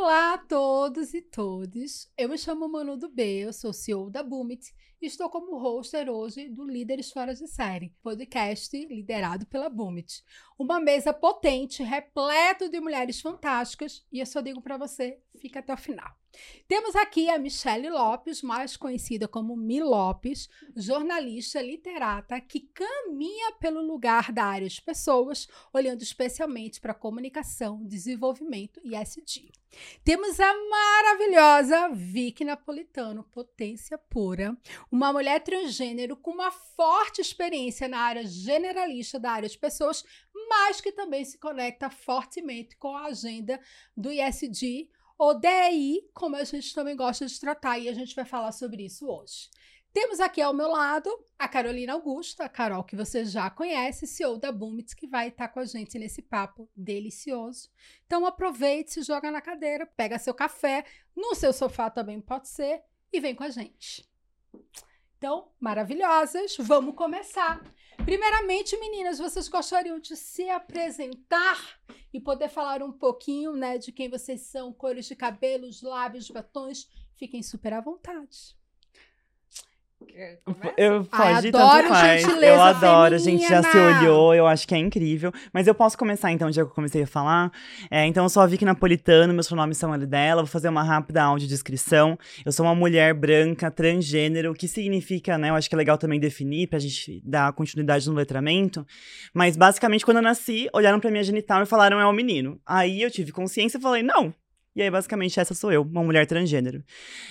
Olá a todos e todas. Eu me chamo Manu do B, eu sou CEO da Boomit e estou como hoster hoje do Líderes Fora de Série, podcast liderado pela Boomit. Uma mesa potente, repleto de mulheres fantásticas e eu só digo para você, fica até o final. Temos aqui a Michelle Lopes, mais conhecida como Mi Lopes, jornalista literata que caminha pelo lugar da área de pessoas, olhando especialmente para comunicação, desenvolvimento e SD. Temos a maravilhosa Vicky Napolitano, potência pura, uma mulher transgênero com uma forte experiência na área generalista da área de pessoas, mas que também se conecta fortemente com a agenda do ISD, ou DI, como a gente também gosta de tratar, e a gente vai falar sobre isso hoje. Temos aqui ao meu lado a Carolina Augusta, a Carol que você já conhece, CEO da Boomits, que vai estar com a gente nesse papo delicioso. Então aproveite, se joga na cadeira, pega seu café, no seu sofá também pode ser, e vem com a gente. Então, maravilhosas, vamos começar. Primeiramente, meninas, vocês gostariam de se apresentar e poder falar um pouquinho, né, de quem vocês são, cores de cabelos, lábios, batons? Fiquem super à vontade. Eu pode, tanto faz. Eu adoro, a gente já se olhou, eu acho que é incrível. Mas eu posso começar então, já que eu comecei a falar. É, então, eu sou a Vicky Napolitano, meus pronomes são ali dela. Vou fazer uma rápida audiodescrição. Eu sou uma mulher branca, transgênero, o que significa, né? Eu acho que é legal também definir pra gente dar continuidade no letramento. Mas basicamente, quando eu nasci, olharam pra minha genital e falaram é um menino. Aí eu tive consciência e falei, não, e aí, basicamente, essa sou eu, uma mulher transgênero.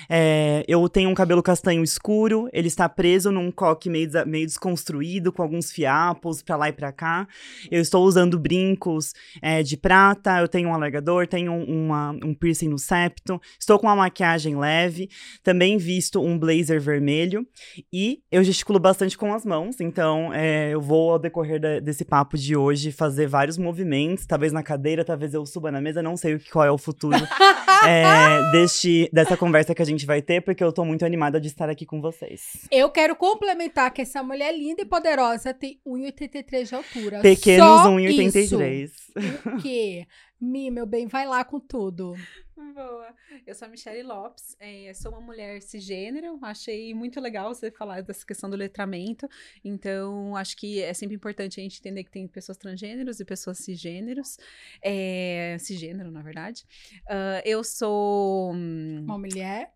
É, eu tenho um cabelo castanho escuro, ele está preso num coque meio, meio desconstruído, com alguns fiapos pra lá e pra cá. Eu estou usando brincos é, de prata, eu tenho um alargador, tenho uma, um piercing no septo, estou com uma maquiagem leve, também visto um blazer vermelho e eu gesticulo bastante com as mãos, então é, eu vou, ao decorrer da, desse papo de hoje, fazer vários movimentos, talvez na cadeira, talvez eu suba na mesa, não sei qual é o futuro é, deste, dessa conversa que a gente vai ter, porque eu tô muito animada de estar aqui com vocês. Eu quero complementar que essa mulher linda e poderosa tem 1,83 de altura. Pequenos 1,83. O quê? Mi, meu bem, vai lá com tudo. Boa. Eu sou a Michelle Lopes, é, sou uma mulher cisgênero. Achei muito legal você falar dessa questão do letramento. Então, acho que é sempre importante a gente entender que tem pessoas transgêneros e pessoas cisgêneros. É, cisgênero, na verdade. Uh, eu sou. Hum, uma mulher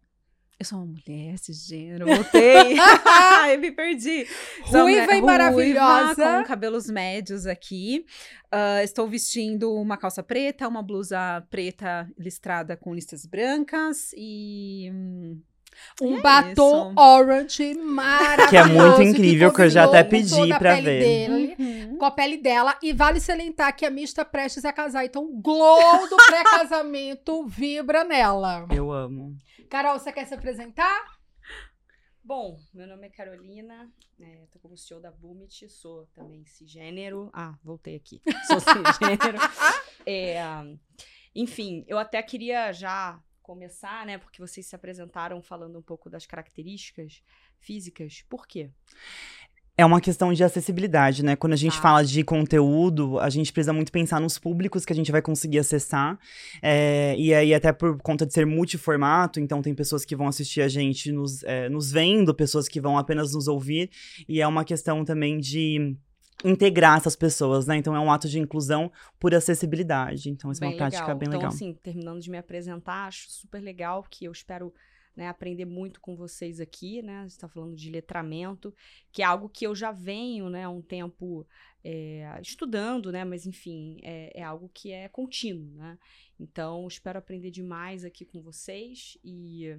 eu sou uma mulher cisgênero, voltei. eu me perdi. Ruiva e maravilhosa. Com cabelos médios aqui. Uh, estou vestindo uma calça preta, uma blusa preta listrada com listas brancas e. Hum, um é batom isso. orange maravilhoso. Que é muito incrível, que, que eu já até pedi pra ver. Dele, uhum. Com a pele dela. E vale salientar que a Miss está prestes a casar. Então, o glow do pré-casamento vibra nela. Eu amo. Carol, você quer se apresentar? Bom, meu nome é Carolina, é, tô como CEO da Boomit, sou também cisgênero. Ah, voltei aqui. Sou cisgênero. é, enfim, eu até queria já começar, né? Porque vocês se apresentaram falando um pouco das características físicas. Por quê? É uma questão de acessibilidade, né? Quando a gente ah. fala de conteúdo, a gente precisa muito pensar nos públicos que a gente vai conseguir acessar. É, e aí, até por conta de ser multiformato, então tem pessoas que vão assistir a gente nos, é, nos vendo, pessoas que vão apenas nos ouvir. E é uma questão também de integrar essas pessoas, né? Então é um ato de inclusão por acessibilidade. Então, isso é uma legal. prática bem então, legal. Então, assim, terminando de me apresentar, acho super legal que eu espero né, aprender muito com vocês aqui, né? Você está falando de letramento, que é algo que eu já venho, né, há um tempo é, estudando, né? Mas enfim, é, é, algo que é contínuo, né? Então, espero aprender demais aqui com vocês e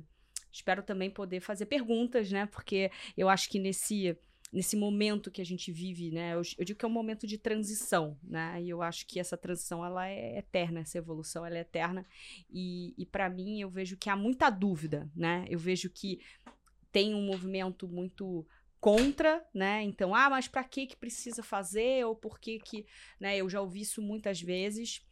espero também poder fazer perguntas, né? Porque eu acho que nesse nesse momento que a gente vive, né? Eu, eu, digo que é um momento de transição, né? E eu acho que essa transição ela é eterna, essa evolução ela é eterna. E, e para mim eu vejo que há muita dúvida, né? Eu vejo que tem um movimento muito contra, né? Então, ah, mas para que que precisa fazer ou por que que, né? Eu já ouvi isso muitas vezes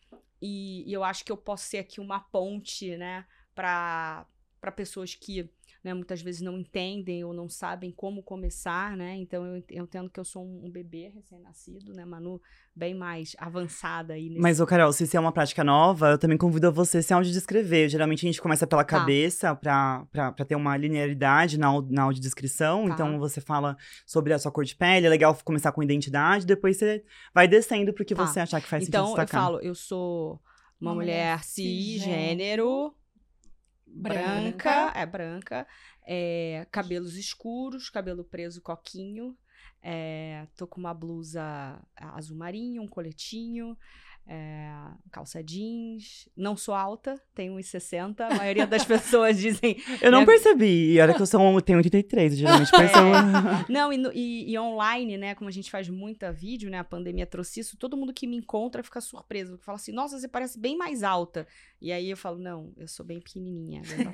e, e eu acho que eu posso ser aqui uma ponte, né? Para para pessoas que né, muitas vezes não entendem ou não sabem como começar, né? Então eu, entendo que eu sou um, um bebê recém-nascido, né? Manu bem mais avançada aí. Nesse... Mas, ô Carol, se isso é uma prática nova, eu também convido você a se audiodescrever. Geralmente a gente começa pela tá. cabeça pra ter uma linearidade na, na audiodescrição. Tá. Então você fala sobre a sua cor de pele, é legal começar com identidade, depois você vai descendo pro que tá. você achar que faz então, sentido destacar. Então eu falo, eu sou uma, uma mulher cisgênero, branca, branca, é branca, é, cabelos escuros, cabelo preso coquinho, é, tô com uma blusa azul marinho, um coletinho, é, calça jeans. Não sou alta, tenho 1,60. A maioria das pessoas dizem. Eu não né? percebi. E olha que eu sou, tenho 83, geralmente. É. Não, e, e, e, online, né? Como a gente faz muita vídeo, né? A pandemia trouxe isso. Todo mundo que me encontra fica surpreso. Fala assim: nossa, você parece bem mais alta. E aí eu falo: não, eu sou bem pequenininha. Bem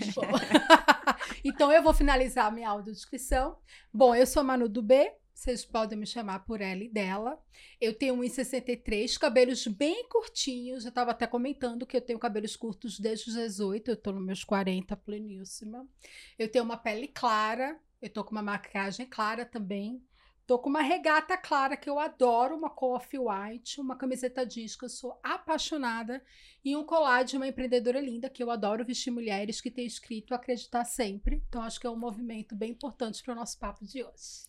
então eu vou finalizar a minha audiodescrição. Bom, eu sou Manu do B. Vocês podem me chamar por ela e dela. Eu tenho 1,63, cabelos bem curtinhos. Eu estava até comentando que eu tenho cabelos curtos desde os 18, eu estou nos meus 40, pleníssima. Eu tenho uma pele clara, eu estou com uma maquiagem clara também. Tô com uma regata clara que eu adoro, uma coffee white, uma camiseta jeans que eu sou apaixonada e um colar de uma empreendedora linda que eu adoro vestir mulheres que tem escrito acreditar sempre. Então acho que é um movimento bem importante para o nosso papo de hoje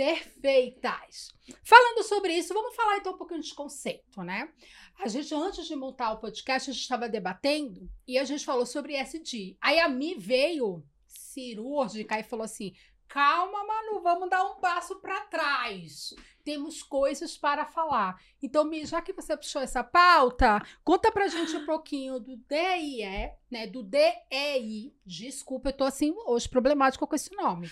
perfeitas. Falando sobre isso, vamos falar então um pouquinho de conceito, né? A gente, antes de montar o podcast, a gente estava debatendo e a gente falou sobre SD. Aí a Mi veio cirúrgica e falou assim: calma, Manu, vamos dar um passo para trás temos coisas para falar. Então, já que você puxou essa pauta, conta pra gente um pouquinho do DIE, né? Do DEI. Desculpa, eu tô assim hoje problemática com esse nome.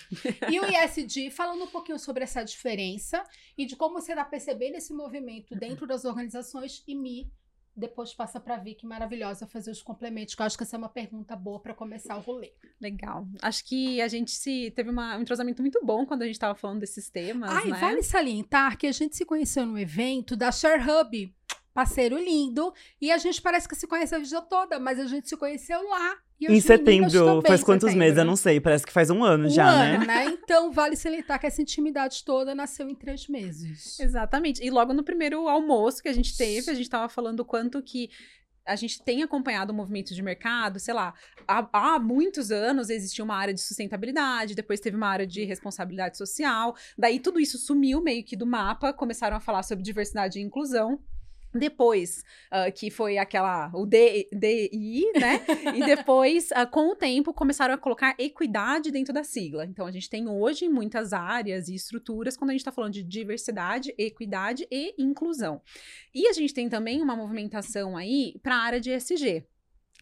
E o ISD, falando um pouquinho sobre essa diferença e de como você está percebendo esse movimento dentro das organizações e me depois passa para Vicky maravilhosa fazer os complementos, que eu acho que essa é uma pergunta boa para começar o rolê. Legal. Acho que a gente se teve uma, um entrosamento muito bom quando a gente estava falando desses temas. Ai, né? vale salientar que a gente se conheceu no evento da Share Hub parceiro lindo. E a gente parece que se conhece a vida toda, mas a gente se conheceu lá. Em setembro, faz quantos setembro. meses? Eu não sei, parece que faz um ano um já, ano, né? né? Então, vale salientar que essa intimidade toda nasceu em três meses. Exatamente. E logo no primeiro almoço que a gente teve, a gente tava falando o quanto que a gente tem acompanhado o movimento de mercado, sei lá, há, há, muitos anos existia uma área de sustentabilidade, depois teve uma área de responsabilidade social, daí tudo isso sumiu meio que do mapa, começaram a falar sobre diversidade e inclusão. Depois, uh, que foi aquela, o DI, né? e depois, uh, com o tempo, começaram a colocar equidade dentro da sigla. Então, a gente tem hoje muitas áreas e estruturas quando a gente está falando de diversidade, equidade e inclusão. E a gente tem também uma movimentação aí para a área de ESG.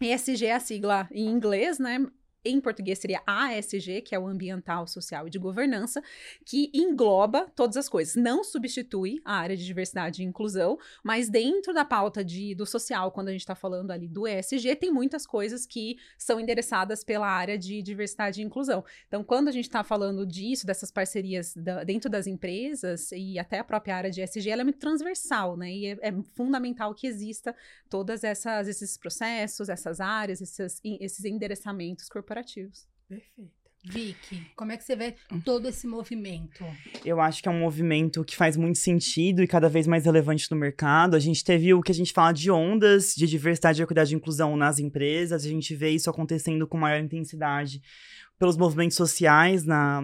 ESG é a sigla em inglês, né? Em português seria ASG, que é o ambiental, social e de governança, que engloba todas as coisas. Não substitui a área de diversidade e inclusão, mas dentro da pauta de, do social, quando a gente está falando ali do ESG, tem muitas coisas que são endereçadas pela área de diversidade e inclusão. Então, quando a gente está falando disso, dessas parcerias da, dentro das empresas e até a própria área de ESG, ela é muito transversal, né? E é, é fundamental que exista todas essas esses processos, essas áreas, esses, esses endereçamentos corporativos corporativos. Perfeito. Vicky, como é que você vê todo esse movimento? Eu acho que é um movimento que faz muito sentido e cada vez mais relevante no mercado. A gente teve o que a gente fala de ondas de diversidade, equidade e inclusão nas empresas. A gente vê isso acontecendo com maior intensidade pelos movimentos sociais na,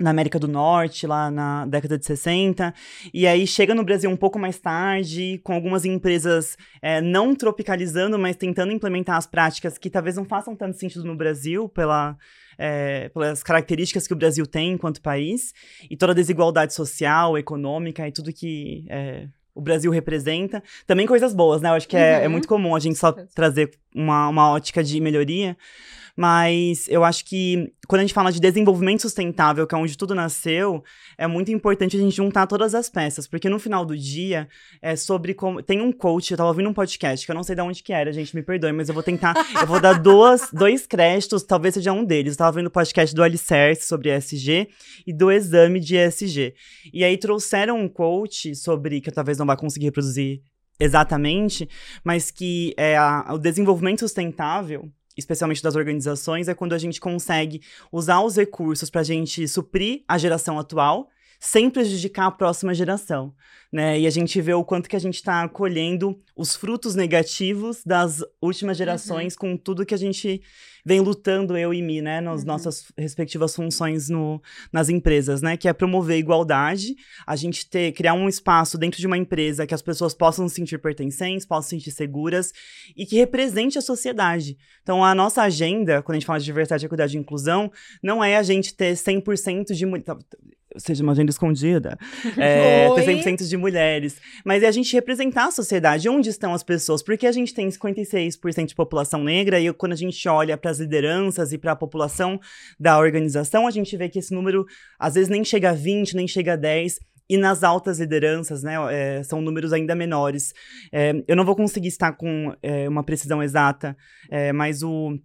na América do Norte, lá na década de 60, e aí chega no Brasil um pouco mais tarde, com algumas empresas é, não tropicalizando, mas tentando implementar as práticas que talvez não façam tanto sentido no Brasil, pela, é, pelas características que o Brasil tem enquanto país, e toda a desigualdade social, econômica e tudo que é, o Brasil representa. Também coisas boas, né? Eu acho que é, é uhum. é muito comum a gente só trazer uma, uma ótica de melhoria. Mas eu acho que quando a gente fala de desenvolvimento sustentável, que é onde tudo nasceu, é muito importante a gente juntar todas as peças, porque no final do dia é sobre como. Tem um coach, eu tava ouvindo um podcast, que eu não sei de onde que era, gente, me perdoe, mas eu vou tentar. eu vou dar duas, dois créditos, talvez seja um deles. Eu tava ouvindo o podcast do Alicerce sobre ESG e do exame de ESG. E aí trouxeram um coach sobre, que eu talvez não vá conseguir reproduzir exatamente, mas que é a, o desenvolvimento sustentável especialmente das organizações, é quando a gente consegue usar os recursos para a gente suprir a geração atual sem prejudicar a próxima geração, né? E a gente vê o quanto que a gente está colhendo os frutos negativos das últimas uhum. gerações uhum. com tudo que a gente vem lutando, eu e mim, né? Nas uhum. nossas respectivas funções no, nas empresas, né? Que é promover a igualdade, a gente ter, criar um espaço dentro de uma empresa que as pessoas possam se sentir pertencentes, possam se sentir seguras e que represente a sociedade. Então, a nossa agenda, quando a gente fala de diversidade, equidade e inclusão, não é a gente ter 100% de seja uma agenda escondida, é, ter 100% de mulheres. Mas é a gente representar a sociedade, onde estão as pessoas, porque a gente tem 56% de população negra, e quando a gente olha para as lideranças e para a população da organização, a gente vê que esse número às vezes nem chega a 20, nem chega a 10, e nas altas lideranças, né, é, são números ainda menores. É, eu não vou conseguir estar com é, uma precisão exata, é, mas o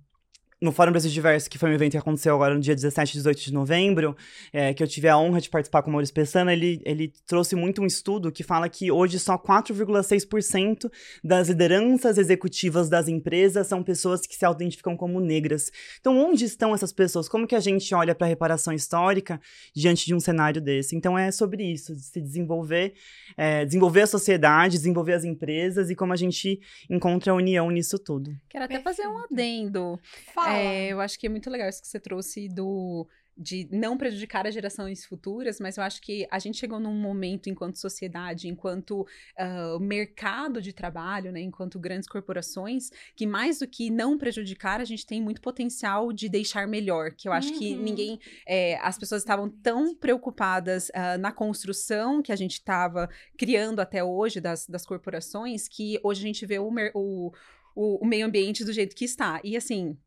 no Fórum Brasil Diverso, que foi um evento que aconteceu agora no dia 17 e 18 de novembro, é, que eu tive a honra de participar com o Maurício Pessana, ele, ele trouxe muito um estudo que fala que hoje só 4,6% das lideranças executivas das empresas são pessoas que se identificam como negras. Então, onde estão essas pessoas? Como que a gente olha para a reparação histórica diante de um cenário desse? Então, é sobre isso, de se desenvolver, é, desenvolver a sociedade, desenvolver as empresas e como a gente encontra a união nisso tudo. Quero até Perfeito. fazer um adendo. Fala. É, eu acho que é muito legal isso que você trouxe do de não prejudicar as gerações futuras, mas eu acho que a gente chegou num momento, enquanto sociedade, enquanto uh, mercado de trabalho, né, enquanto grandes corporações, que mais do que não prejudicar, a gente tem muito potencial de deixar melhor. Que eu acho uhum. que ninguém, é, as pessoas estavam tão preocupadas uh, na construção que a gente estava criando até hoje das, das corporações, que hoje a gente vê o, o, o meio ambiente do jeito que está. E assim,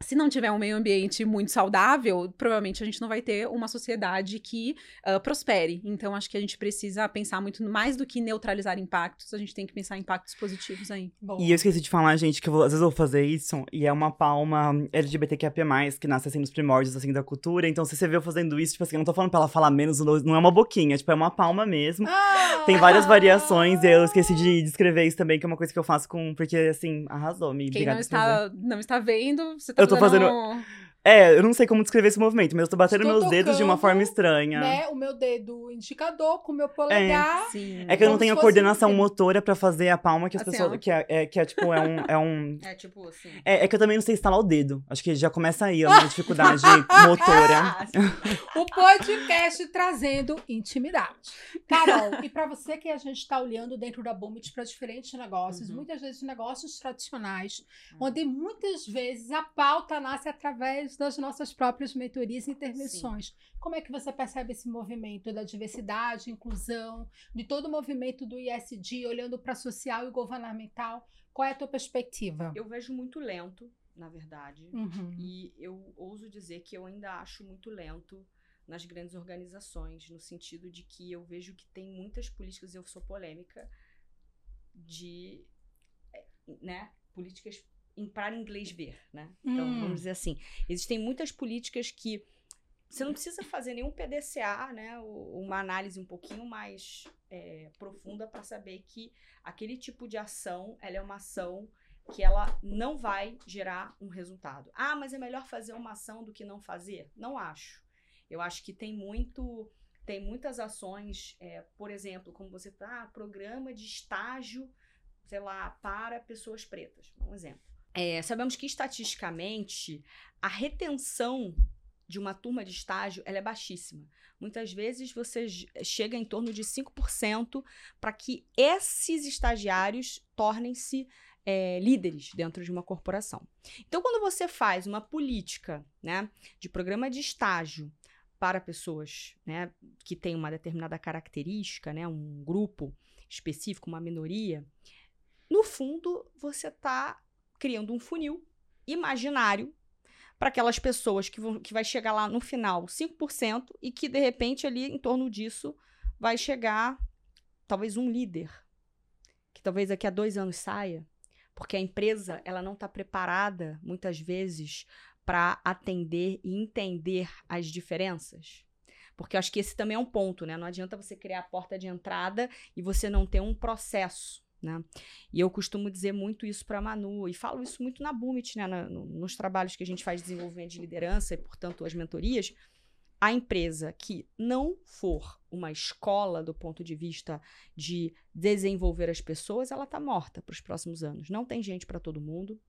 se não tiver um meio ambiente muito saudável, provavelmente a gente não vai ter uma sociedade que uh, prospere. Então, acho que a gente precisa pensar muito mais do que neutralizar impactos, a gente tem que pensar em impactos positivos aí. Boa. E eu esqueci de falar, gente, que eu vou, às vezes eu vou fazer isso, e é uma palma LGBTQIA+, que nasce assim nos primórdios, assim, da cultura. Então, se você vê eu fazendo isso, tipo assim, eu não tô falando pra ela falar menos, não é uma boquinha, tipo, é uma palma mesmo. Ah! Tem várias variações, e eu esqueci de descrever isso também, que é uma coisa que eu faço com... Porque, assim, arrasou, me Quem não está, não está vendo, você tá eu tô fazendo. É, eu não sei como descrever esse movimento, mas eu tô batendo Estou meus tocando, dedos de uma forma estranha. Né, o meu dedo indicador com o meu polegar. É, sim. é que eu não tenho a coordenação motora pra fazer a palma que as assim, pessoas. Que é, é, que é tipo, é um. É, um, é tipo assim. É, é, que eu também não sei instalar o dedo. Acho que já começa aí a minha dificuldade motora. o podcast trazendo intimidade. Carol, e pra você que a gente tá olhando dentro da Boomit pra diferentes negócios, uhum. muitas vezes negócios tradicionais, uhum. onde muitas vezes a pauta nasce através das nossas próprias mentorias e intervenções. Sim. Como é que você percebe esse movimento da diversidade, inclusão, de todo o movimento do ISD, olhando para social e governamental? Qual é a tua perspectiva? Eu vejo muito lento, na verdade, uhum. e eu ouso dizer que eu ainda acho muito lento nas grandes organizações, no sentido de que eu vejo que tem muitas políticas, eu sou polêmica, de eh, né, políticas para inglês ver, né? Então, hum. vamos dizer assim, existem muitas políticas que você não precisa fazer nenhum PDCA, né? Uma análise um pouquinho mais é, profunda para saber que aquele tipo de ação, ela é uma ação que ela não vai gerar um resultado. Ah, mas é melhor fazer uma ação do que não fazer? Não acho. Eu acho que tem muito, tem muitas ações, é, por exemplo, como você ah, programa de estágio, sei lá, para pessoas pretas, um exemplo. É, sabemos que estatisticamente a retenção de uma turma de estágio ela é baixíssima. Muitas vezes você chega em torno de 5% para que esses estagiários tornem-se é, líderes dentro de uma corporação. Então, quando você faz uma política né, de programa de estágio para pessoas né, que têm uma determinada característica, né, um grupo específico, uma minoria, no fundo você está criando um funil imaginário para aquelas pessoas que, vão, que vai chegar lá no final 5% e que de repente ali em torno disso vai chegar talvez um líder que talvez daqui a dois anos saia porque a empresa ela não está preparada muitas vezes para atender e entender as diferenças porque eu acho que esse também é um ponto, né? Não adianta você criar a porta de entrada e você não ter um processo Né? E eu costumo dizer muito isso para a Manu, e falo isso muito na Bumit, né? Na, no, nos trabalhos que a gente faz de desenvolvimento de liderança e, portanto, as mentorias. A empresa que não for uma escola do ponto de vista de desenvolver as pessoas, ela está morta para os próximos anos. Não tem gente para todo mundo,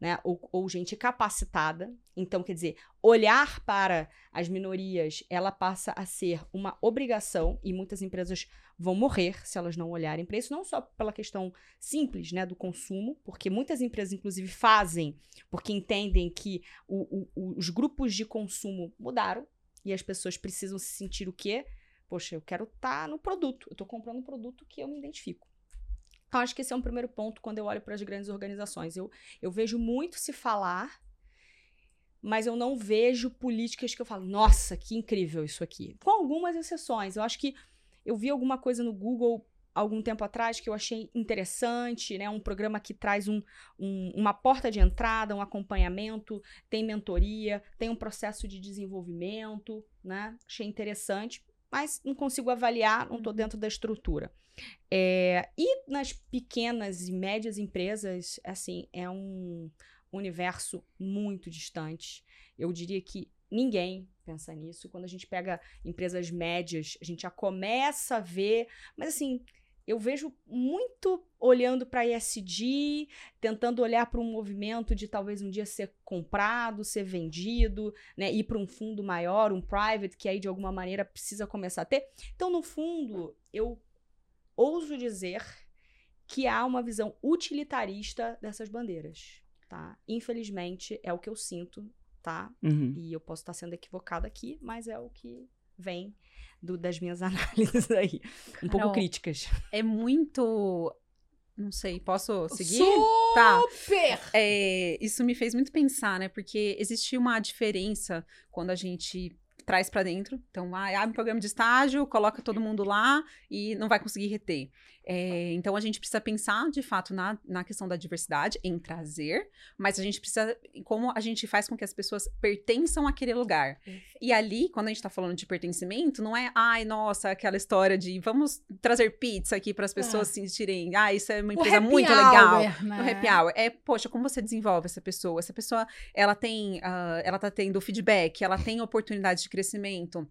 né? Ou, ou, gente capacitada. Então, quer dizer, olhar para as minorias, ela passa a ser uma obrigação e muitas empresas vão morrer se elas não olharem para isso, não só pela questão simples, né, do consumo, porque muitas empresas, inclusive, fazem porque entendem que o, o, os grupos de consumo mudaram e as pessoas precisam se sentir o quê? Poxa, eu quero estar tá no produto, eu estou comprando um produto que eu me identifico. Então, acho que esse é um primeiro ponto quando eu olho para as grandes organizações. Eu, eu vejo muito se falar, mas eu não vejo políticas que eu falo, nossa, que incrível isso aqui. Com algumas exceções. Eu acho que eu vi alguma coisa no Google algum tempo atrás que eu achei interessante, né? Um programa que traz um, um, uma porta de entrada, um acompanhamento, tem mentoria, tem um processo de desenvolvimento, né? Achei interessante, mas não consigo avaliar, não estou uhum. dentro da estrutura. É, e nas pequenas e médias empresas, assim, é um universo muito distante. Eu diria que ninguém pensa nisso. Quando a gente pega empresas médias, a gente já começa a ver, mas assim, eu vejo muito olhando para ESG, tentando olhar para um movimento de talvez um dia ser comprado, ser vendido, né, ir para um fundo maior, um private, que aí de alguma maneira precisa começar a ter. Então, no fundo, eu ouso dizer que há uma visão utilitarista dessas bandeiras, tá? Infelizmente, é o que eu sinto, tá? Uhum. E eu posso estar sendo equivocada aqui, mas é o que vem do, das minhas análises aí. Um pouco críticas. É muito não sei, posso seguir? Tá. Super! Tá. É, isso me fez muito pensar, né? Porque existe uma diferença quando a gente traz para dentro. Então, ah, abre um programa de estágio, coloca todo mundo lá e não vai conseguir reter. É, então, a gente precisa pensar, de fato, na, na questão da diversidade, em trazer, mas a gente precisa, como a gente faz com que as pessoas pertençam àquele lugar. E ali, quando a gente está falando de pertencimento, não é, ai, nossa, aquela história de vamos trazer pizza aqui para as pessoas é. se sentirem, ah, isso é uma empresa muito hour, legal. Né? O happy hour. É, poxa, como você desenvolve essa pessoa? Essa pessoa, ela tem, uh, ela tá tendo feedback, ela tem oportunidade de crescimento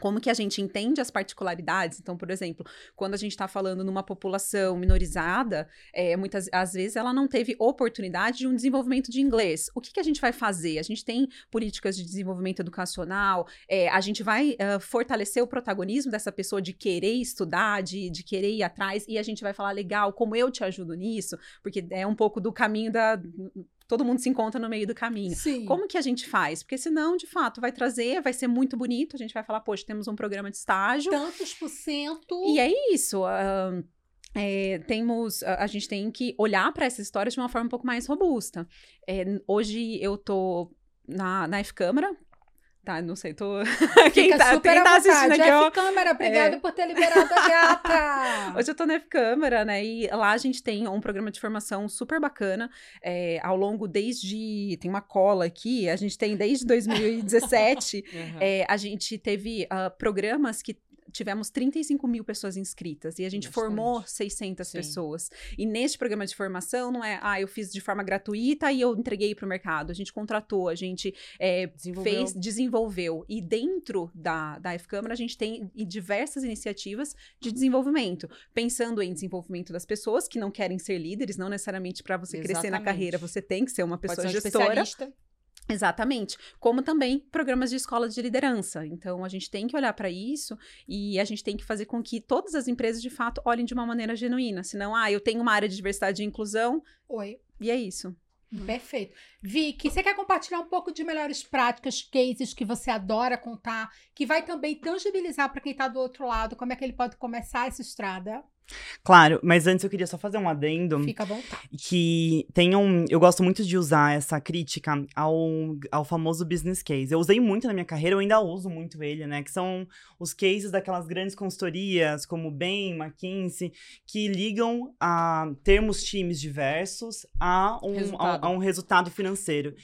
como que a gente entende as particularidades. Então, por exemplo, quando a gente está falando numa população minorizada, é, muitas às vezes ela não teve oportunidade de um desenvolvimento de inglês. O que, que a gente vai fazer? A gente tem políticas de desenvolvimento educacional, é, a gente vai uh, fortalecer o protagonismo dessa pessoa de querer estudar, de, de querer ir atrás, e a gente vai falar, legal, como eu te ajudo nisso, porque é um pouco do caminho da todo mundo se encontra no meio do caminho. Sim. Como que a gente faz? Porque senão, de fato, vai trazer, vai ser muito bonito, a gente vai falar, poxa, temos um programa de estágio. Tantos por cento. E é isso. Uh, é, temos, a, a, gente tem que olhar para essa história de uma forma um pouco mais robusta. É, hoje eu tô na, na F-Câmara, Tá, não sei, tô. quem tá, super quem tá assistindo aqui, ó. Câmara, obrigado é... por ter liberado a gata. Hoje eu tô na F-Câmara, né? E lá a gente tem um programa de formação super bacana. É, ao longo desde. Tem uma cola aqui, a gente tem desde 2017. uhum. é, a gente teve uh, programas que tivemos 35 mil pessoas inscritas e a gente Bastante. formou 600 Sim. pessoas. E neste programa de formação, não é, ah, eu fiz de forma gratuita e eu entreguei para o mercado. A gente contratou, a gente é, desenvolveu. fez, desenvolveu. E dentro da, da F-Câmara, a gente tem diversas iniciativas de desenvolvimento, pensando em desenvolvimento das pessoas que não querem ser líderes, não necessariamente para você Exatamente. crescer na carreira, você tem que ser uma pessoa ser um gestora. Exatamente. Como também programas de escola de liderança. Então, a gente tem que olhar para isso e a gente tem que fazer com que todas as empresas, de fato, olhem de uma maneira genuína. Senão, ah, eu tenho uma área de diversidade e inclusão. Oi. E é isso. Perfeito. Vicky, você quer compartilhar um pouco de melhores práticas, cases que você adora contar, que vai também tangibilizar para quem está do outro lado como é que ele pode começar essa estrada? Claro, mas antes eu queria só fazer um adendo. Fica à vontade. Que tem um. Eu gosto muito de usar essa crítica ao, ao famoso business case. Eu usei muito na minha carreira, eu ainda uso muito ele, né? Que são os cases daquelas grandes consultorias, como Bain, McKinsey, que ligam a termos times diversos a um resultado, a, a um resultado financeiro.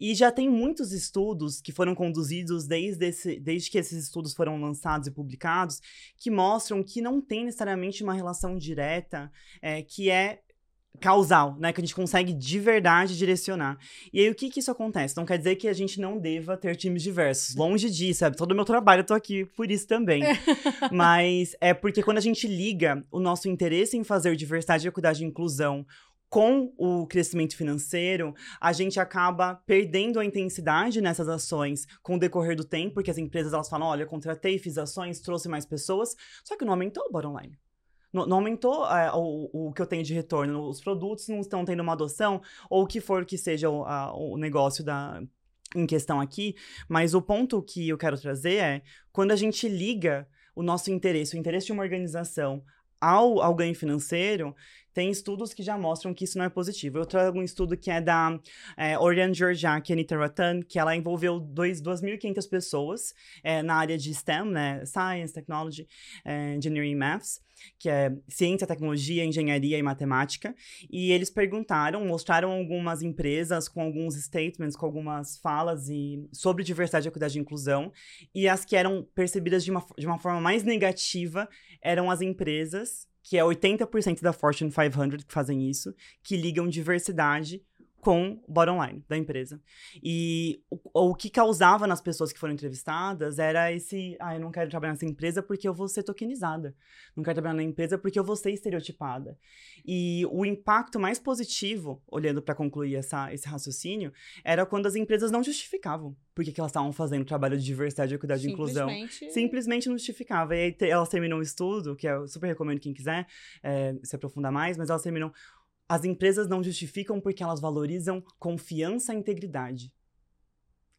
E já tem muitos estudos que foram conduzidos desde, esse, desde que esses estudos foram lançados e publicados, que mostram que não tem necessariamente uma relação relação direta é, que é causal, né? Que a gente consegue de verdade direcionar. E aí, o que que isso acontece? Não quer dizer que a gente não deva ter times diversos. Longe disso, sabe? Todo o meu trabalho eu tô aqui por isso também. Mas é porque quando a gente liga o nosso interesse em fazer diversidade, equidade e inclusão com o crescimento financeiro, a gente acaba perdendo a intensidade nessas ações com o decorrer do tempo, porque as empresas elas falam, olha, contratei, fiz ações, trouxe mais pessoas, só que não aumentou o bottom line. Não, não aumentou é, o, o que eu tenho de retorno. Os produtos não estão tendo uma adoção, ou o que for que seja o, a, o negócio da, em questão aqui. Mas o ponto que eu quero trazer é quando a gente liga o nosso interesse, o interesse de uma organização ao, ao ganho financeiro, tem estudos que já mostram que isso não é positivo. Eu trago um estudo que é da é, Oriane Georgiak e Anita Ratan, que ela envolveu 2.500 pessoas é, na área de STEM, né? Science, Technology, é, Engineering Maths, que é ciência, tecnologia, engenharia e matemática. E eles perguntaram, mostraram algumas empresas com alguns statements, com algumas falas e, sobre diversidade, equidade e inclusão. E as que eram percebidas de uma, de uma forma mais negativa eram as empresas que é 80% da Fortune 500 que fazem isso, que ligam diversidade com o bottom line da empresa. E o, o, que causava nas pessoas que foram entrevistadas era esse, ah, eu não quero trabalhar nessa empresa porque eu vou ser tokenizada. Não quero trabalhar na empresa porque eu vou ser estereotipada. E o impacto mais positivo, olhando para concluir essa, esse raciocínio, era quando as empresas não justificavam por que, elas estavam fazendo trabalho de diversidade, equidade e inclusão. Simplesmente não justificava. E aí elas terminam o estudo, que eu super recomendo quem quiser é, se aprofundar mais, mas elas terminam as empresas não justificam porque elas valorizam confiança e integridade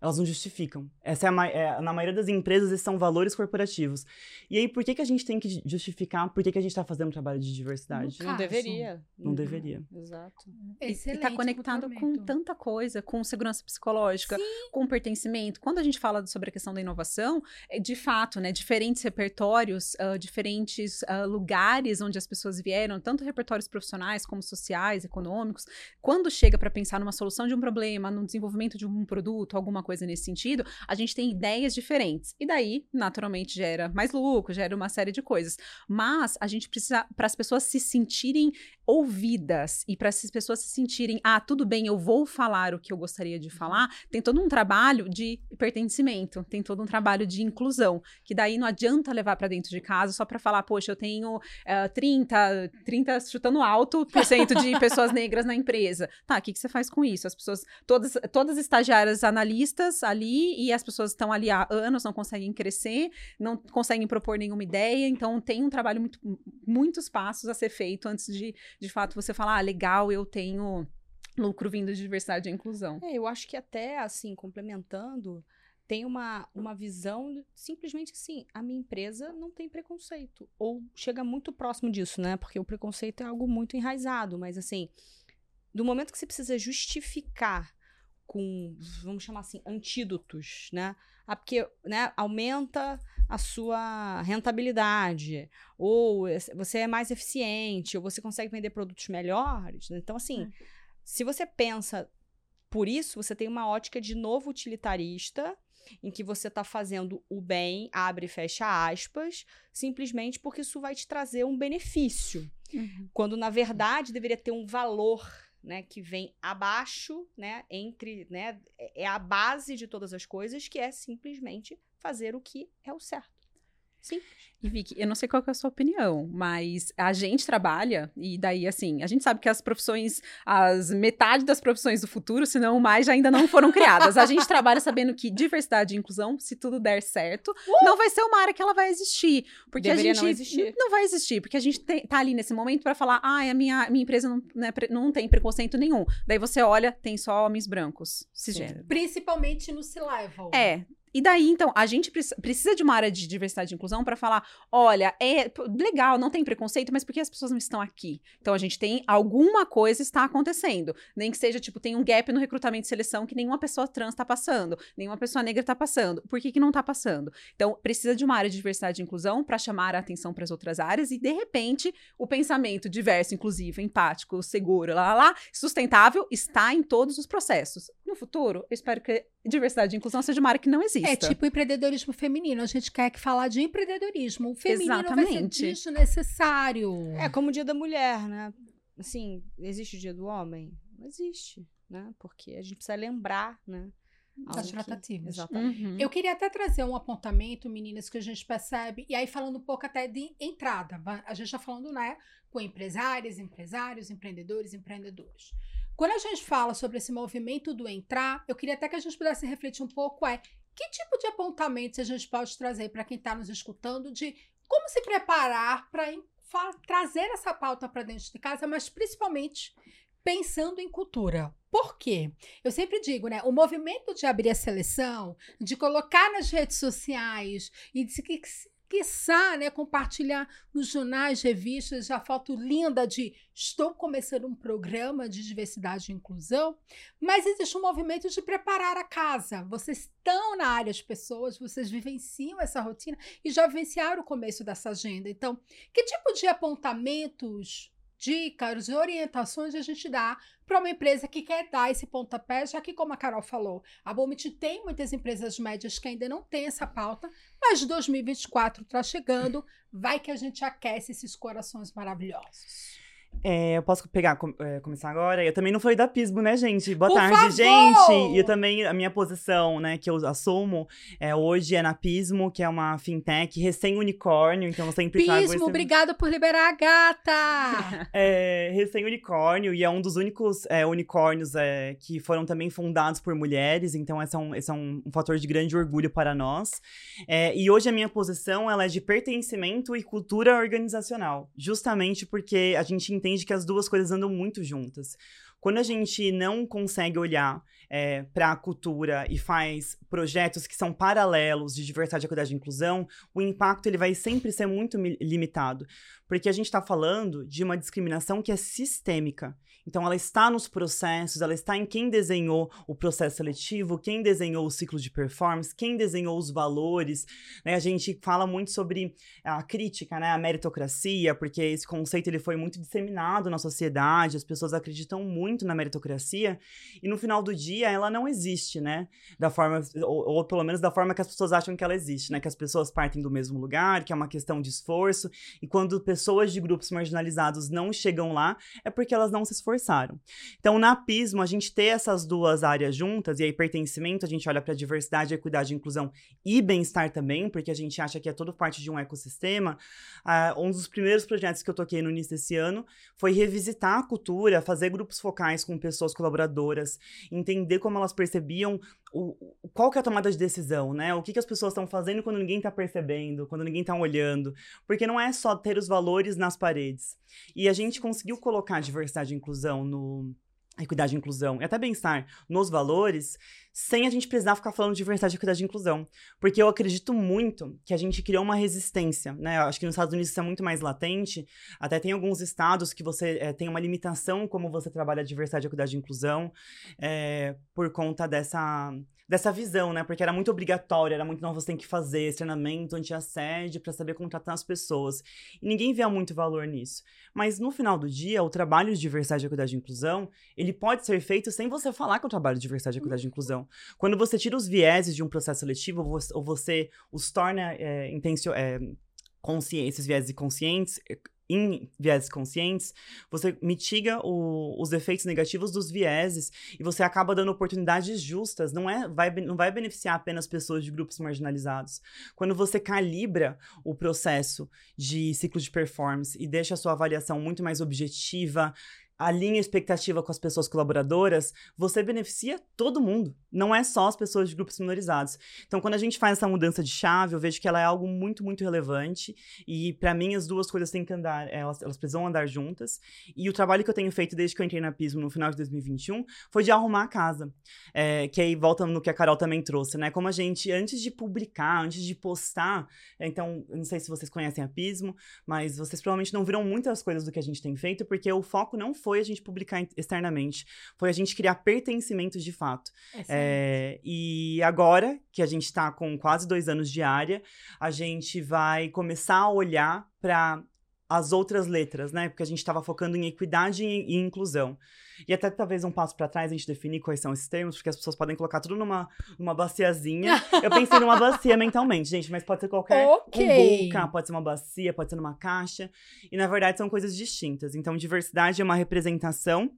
elas não justificam. Essa é, a, é, na maioria das empresas, esses são valores corporativos. E aí, por que, que a gente tem que justificar por que, que a gente está fazendo um trabalho de diversidade? Não deveria. Não uhum. deveria. Exato. Excelente, e está conectado com tanta coisa, com segurança psicológica, Sim. com pertencimento. Quando a gente fala sobre a questão da inovação, é de fato, né, diferentes repertórios, uh, diferentes uh, lugares onde as pessoas vieram, tanto repertórios profissionais como sociais, econômicos, quando chega para pensar numa solução de um problema, no desenvolvimento de um produto, alguma coisa coisa nesse sentido, a gente tem ideias diferentes. E daí, naturalmente, gera mais lucro, gera uma série de coisas. Mas a gente precisa, para as pessoas se sentirem ouvidas e para essas pessoas se sentirem, ah, tudo bem, eu vou falar o que eu gostaria de falar, tem todo um trabalho de pertencimento, tem todo um trabalho de inclusão, que daí não adianta levar para dentro de casa só para falar, poxa, eu tenho uh, 30, 30 chutando alto por cento de pessoas negras na empresa. Tá, o que, que você faz com isso? As pessoas, todas, todas estagiárias analistas ali e as pessoas estão ali há anos, não conseguem crescer, não conseguem propor nenhuma ideia. Então, tem um trabalho muito, muitos passos a ser feito antes de, de fato, você falar, ah, legal, eu tenho lucro vindo de diversidade e inclusão. É, eu acho que até, assim, complementando, tem uma, uma visão simplesmente assim, a minha empresa não tem preconceito. Ou chega muito próximo disso, né? Porque o preconceito é algo muito enraizado, mas assim, do momento que você precisa justificar com, vamos chamar assim, antídotos, né? Ah, porque né, aumenta a sua rentabilidade, ou você é mais eficiente, ou você consegue vender produtos melhores. Né? Então, assim, é. se você pensa por isso, você tem uma ótica de novo utilitarista, em que você está fazendo o bem, abre e fecha aspas, simplesmente porque isso vai te trazer um benefício. Uhum. Quando, na verdade, deveria ter um valor né, que vem abaixo, né, entre, né, é, é a base de todas as coisas, que é simplesmente fazer o que é o certo. Sim. E Vicky, eu não sei qual é a sua opinião, mas a gente trabalha, e daí, assim, a gente sabe que as profissões, as metade das profissões do futuro, se não mais, já ainda não foram criadas. A gente trabalha sabendo que diversidade e inclusão, se tudo der certo, uh! não vai ser uma área que ela vai existir. Porque Deveria a gente. Não, existir. não vai existir, porque a gente tem, tá ali nesse momento para falar, ah, a minha, minha empresa não, né, não tem preconceito nenhum. Daí você olha, tem só homens brancos, cisgênero. Principalmente no C-Level. É, e daí, então, a gente precisa de uma área de diversidade e inclusão para falar: olha, é legal, não tem preconceito, mas por que as pessoas não estão aqui? Então, a gente tem alguma coisa está acontecendo. Nem que seja, tipo, tem um gap no recrutamento e seleção que nenhuma pessoa trans está passando, nenhuma pessoa negra está passando. Por que, que não está passando? Então, precisa de uma área de diversidade e inclusão para chamar a atenção para as outras áreas e, de repente, o pensamento diverso, inclusivo, empático, seguro, lá, lá, lá, sustentável, está em todos os processos. No futuro, eu espero que diversidade e inclusão seja uma área que não existe. É tipo empreendedorismo feminino. A gente quer que falar de empreendedorismo. O feminino Exatamente. vai ser necessário. É como o dia da mulher, né? Assim, existe o dia do homem? Não existe, né? Porque a gente precisa lembrar, né? Das tratativas. Exatamente. Uhum. Eu queria até trazer um apontamento, meninas, que a gente percebe, e aí falando um pouco até de entrada. A gente está falando, né, com empresárias, empresários, empreendedores, empreendedores. Quando a gente fala sobre esse movimento do entrar, eu queria até que a gente pudesse refletir um pouco é que tipo de apontamentos a gente pode trazer para quem está nos escutando de como se preparar para trazer essa pauta para dentro de casa, mas principalmente pensando em cultura. Por quê? Eu sempre digo, né? O movimento de abrir a seleção, de colocar nas redes sociais e de que quiçá, né, compartilhar nos jornais, revistas, a foto linda de estou começando um programa de diversidade e inclusão, mas existe um movimento de preparar a casa. Vocês estão na área de pessoas, vocês vivenciam essa rotina e já vivenciaram o começo dessa agenda. Então, que tipo de apontamentos dicas, orientações a gente dá para uma empresa que quer dar esse pontapé, já que, como a Carol falou, a Bomit tem muitas empresas médias que ainda não têm essa pauta, mas 2024 está chegando, vai que a gente aquece esses corações maravilhosos. É, eu posso pegar, com, é, começar agora? Eu também não falei da Pismo, né, gente? Boa Por tarde, favor! gente! E eu também, a minha posição, né, que eu assumo é, hoje é na Pismo, que é uma fintech recém-unicórnio, então eu sempre Pismo, trago esse... obrigada por liberar a gata! é, recém-unicórnio, e é um dos únicos é, unicórnios é, que foram também fundados por mulheres, então esse é um, esse é um, um fator de grande orgulho para nós. É, e hoje a minha posição, ela é de pertencimento e cultura organizacional, justamente porque a gente entende que as duas coisas andam muito juntas. Quando a gente não consegue olhar é, para a cultura e faz projetos que são paralelos de diversidade, equidade e inclusão, o impacto ele vai sempre ser muito limitado, porque a gente está falando de uma discriminação que é sistêmica. Então, ela está nos processos, ela está em quem desenhou o processo seletivo, quem desenhou o ciclo de performance, quem desenhou os valores. Né? A gente fala muito sobre a crítica, né? a meritocracia, porque esse conceito ele foi muito disseminado na sociedade, as pessoas acreditam muito na meritocracia, e no final do dia ela não existe, né? Da forma, ou, ou pelo menos da forma que as pessoas acham que ela existe, né? Que as pessoas partem do mesmo lugar, que é uma questão de esforço, e quando pessoas de grupos marginalizados não chegam lá, é porque elas não se esforçam esforçaram. Então, na PISMO, a gente ter essas duas áreas juntas, e aí pertencimento, a gente olha para diversidade, equidade, inclusão e bem-estar também, porque a gente acha que é todo parte de um ecossistema. Uh, um dos primeiros projetos que eu toquei no início desse ano foi revisitar a cultura, fazer grupos focais com pessoas colaboradoras, entender como elas percebiam o, qual que é a tomada de decisão, né? O que, que as pessoas estão fazendo quando ninguém está percebendo, quando ninguém está olhando. Porque não é só ter os valores nas paredes. E a gente conseguiu colocar diversidade e inclusão no, equidade e inclusão e até bem-estar nos valores, sem a gente precisar ficar falando de diversidade, equidade e inclusão. Porque eu acredito muito que a gente criou uma resistência, né? Eu acho que nos Estados Unidos isso é muito mais latente. Até tem alguns estados que você é, tem uma limitação como você trabalha diversidade, equidade e inclusão é, por conta dessa dessa visão, né? Porque era muito obrigatório, era muito, não, você tem que fazer esse treinamento anti-assédio para saber como tratar as pessoas. E ninguém via muito valor nisso. Mas no final do dia, o trabalho de diversidade, equidade e inclusão, ele pode ser feito sem você falar que é o trabalho de diversidade, equidade e inclusão. Quando você tira os vieses de um processo seletivo, ou você os torna é, intencio, é, conscientes, esses vieses conscientes, em vieses conscientes, você mitiga o, os efeitos negativos dos vieses e você acaba dando oportunidades justas. Não, é, vai, não vai beneficiar apenas pessoas de grupos marginalizados. Quando você calibra o processo de ciclo de performance e deixa a sua avaliação muito mais objetiva, alinha a expectativa com as pessoas colaboradoras, você beneficia todo mundo. Não é só as pessoas de grupos minorizados. Então, quando a gente faz essa mudança de chave, eu vejo que ela é algo muito, muito relevante. E, para mim, as duas coisas têm que andar, elas, elas precisam andar juntas. E o trabalho que eu tenho feito desde que eu entrei na Pismo no final de 2021 foi de arrumar a casa. É, que aí volta no que a Carol também trouxe, né? Como a gente, antes de publicar, antes de postar, então, não sei se vocês conhecem a Pismo, mas vocês provavelmente não viram muitas coisas do que a gente tem feito, porque o foco não foi foi a gente publicar externamente, foi a gente criar pertencimentos de fato. É, e agora que a gente está com quase dois anos de área, a gente vai começar a olhar para as outras letras, né? Porque a gente estava focando em equidade e, e, inclusão. E até talvez um passo para trás a gente definir quais são esses termos, porque as pessoas podem colocar tudo numa, numa baciazinha. Eu pensei numa bacia mentalmente, gente, mas pode ser qualquer okay. pode ser uma bacia, pode ser numa caixa. E na verdade são coisas distintas. Então, diversidade é uma representação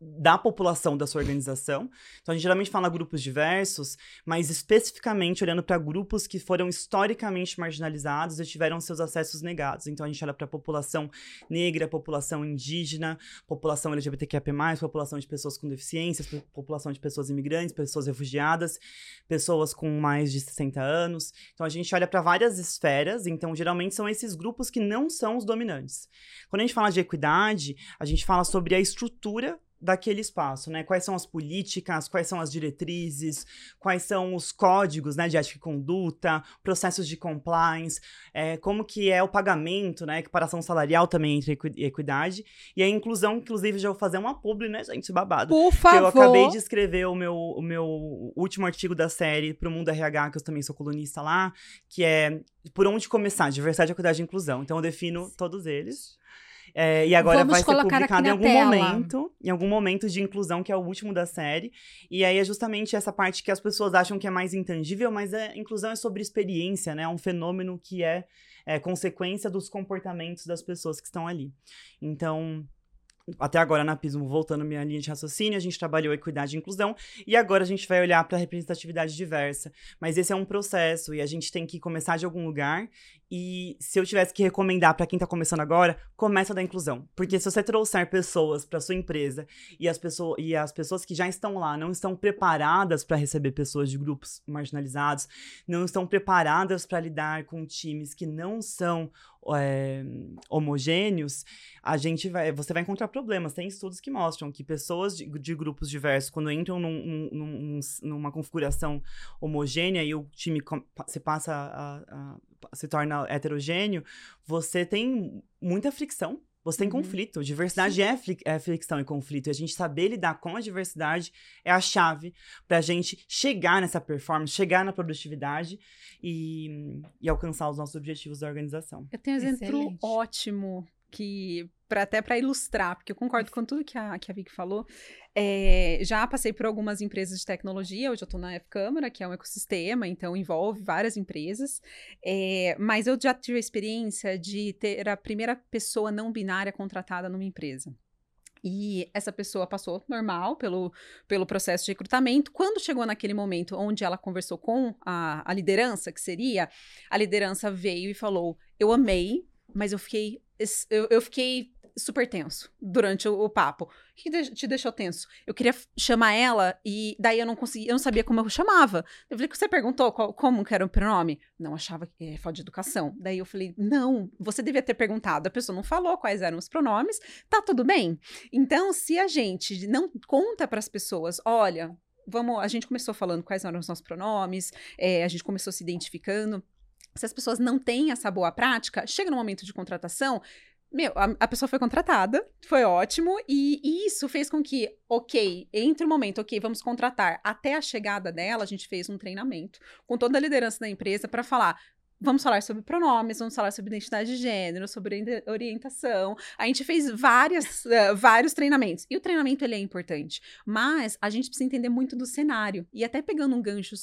da população da sua organização. Então, a gente geralmente fala grupos diversos, mas especificamente olhando para grupos que foram historicamente marginalizados e tiveram seus acessos negados. Então, a gente olha para a população negra, população indígena, população LGBTQIA+, população de pessoas com deficiências, população de pessoas imigrantes, pessoas refugiadas, pessoas com mais de 60 anos. Então, a gente olha para várias esferas, então, geralmente são esses grupos que não são os dominantes. Quando a gente fala de equidade, a gente fala sobre a estrutura daquele espaço, né? Quais são as políticas, quais são as diretrizes, quais são os códigos, né, de ética e conduta, processos de compliance, é, como que é o pagamento, né, equiparação salarial também entre equidade e a inclusão, inclusive já vou fazer uma publi, né, gente, babado. Por favor. eu acabei de escrever o meu, o meu último artigo da série para o Mundo RH, que eu também sou colunista lá, que é por onde começar, diversidade, equidade e inclusão. Então eu defino todos eles. É, e agora Vamos vai ser publicado em algum tela. momento, em algum momento de inclusão, que é o último da série. E aí é justamente essa parte que as pessoas acham que é mais intangível, mas a é, inclusão é sobre experiência, né? É um fenômeno que é, é consequência dos comportamentos das pessoas que estão ali. Então, até agora na Pismo, voltando minha linha de raciocínio, a gente trabalhou equidade e inclusão, e agora a gente vai olhar para a representatividade diversa. Mas esse é um processo e a gente tem que começar de algum lugar. E se eu tivesse que recomendar para quem está começando agora, começa da inclusão. Porque se você trouxer pessoas para sua empresa e as, pessoas, e as pessoas que já estão lá não estão preparadas para receber pessoas de grupos marginalizados, não estão preparadas para lidar com times que não são é, homogêneos, a gente vai, você vai encontrar problemas. Tem estudos que mostram que pessoas de, de grupos diversos, quando entram num, num, numa configuração homogênea e o time se passa a, a, se torna heterogêneo, você tem muita fricção você tem uhum. conflito. Diversidade é, é fricção e conflito. E a gente saber lidar com a diversidade é a chave para a gente chegar nessa performance, chegar na produtividade e, e alcançar os nossos objetivos da organização. Eu tenho um exemplo Excelente. ótimo que para até para ilustrar, porque eu concordo com tudo que a, que a Vicky falou. É, já passei por algumas empresas de tecnologia, hoje eu estou na F-Câmara, que é um ecossistema, então envolve várias empresas. É, mas eu já tive a experiência de ter a primeira pessoa não binária contratada numa empresa. E essa pessoa passou normal pelo, pelo processo de recrutamento. Quando chegou naquele momento onde ela conversou com a, a liderança, que seria, a liderança veio e falou: Eu amei, mas eu fiquei eu, eu, fiquei super tenso durante o, o papo. O que te deixou tenso? Eu queria chamar ela e daí eu não conseguia, eu não sabia como eu chamava. Eu falei, você perguntou qual, como que era o pronome? Não, achava que é, falta de educação. Daí eu falei, não, você devia ter perguntado. A pessoa não falou quais eram os pronomes, tá tudo bem. Então, se a gente não conta para as pessoas, olha, vamos, a gente começou falando quais eram os nossos pronomes, é, a gente começou se identificando se as pessoas não têm essa boa prática, chega no momento de contratação, meu, a, a, pessoa foi contratada, foi ótimo, e, e, isso fez com que, ok, entre o momento, ok, vamos contratar, até a chegada dela, a gente fez um treinamento com toda a liderança da empresa para falar. Vamos falar sobre pronomes, vamos falar sobre identidade de gênero, sobre orientação. A gente fez várias, uh, vários treinamentos. E o treinamento ele é importante. Mas a gente precisa entender muito do cenário. E até pegando um gancho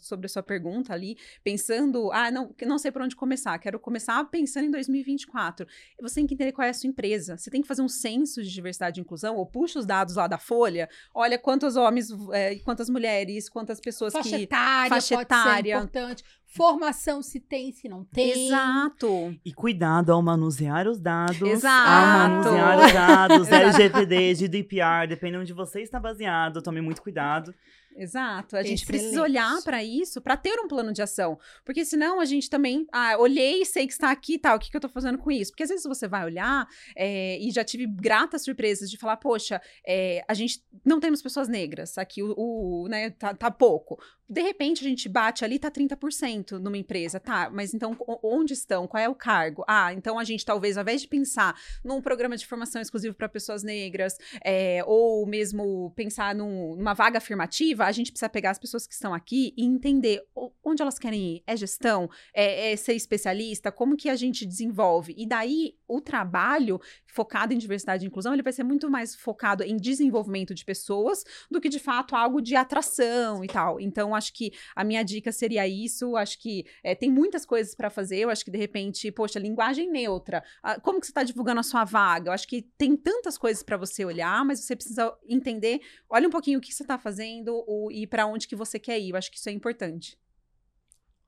sobre a sua pergunta ali, pensando, ah, não, não sei por onde começar, quero começar pensando em 2024. Você tem que entender qual é a sua empresa. Você tem que fazer um censo de diversidade e inclusão, ou puxa os dados lá da folha, olha quantos homens, é, quantas mulheres, quantas pessoas faixa que. Etária, faixa etária. importante Formação se tem, se não tem. Exato. E cuidado ao manusear os dados. Exato. Ao manusear os dados, LGPD, GDPR, dependendo de onde você está baseado, tome muito cuidado. Exato. A gente Excelente. precisa olhar para isso para ter um plano de ação. Porque senão a gente também, ah, olhei, sei que está aqui e tal, o que, que eu estou fazendo com isso? Porque às vezes você vai olhar é, e já tive gratas surpresas de falar, poxa, é, a gente não temos pessoas negras aqui, o, o né, tá, tá pouco. De repente a gente bate ali, tá 30% numa empresa, tá? Mas então onde estão? Qual é o cargo? Ah, então a gente talvez, ao invés de pensar num programa de formação exclusivo para pessoas negras, é, ou mesmo pensar num, numa vaga afirmativa, a gente precisa pegar as pessoas que estão aqui e entender onde elas querem ir. É gestão? É, é ser especialista? Como que a gente desenvolve? E daí, o trabalho focado em diversidade e inclusão, ele vai ser muito mais focado em desenvolvimento de pessoas do que, de fato, algo de atração e tal. Então, acho que a minha dica seria isso. Acho que é, tem muitas coisas para fazer. Eu acho que, de repente, poxa, linguagem neutra. Ah, como que você está divulgando a sua vaga? Eu acho que tem tantas coisas para você olhar, mas você precisa entender, olha um pouquinho o que você está fazendo o, e para onde que você quer ir. Eu acho que isso é importante.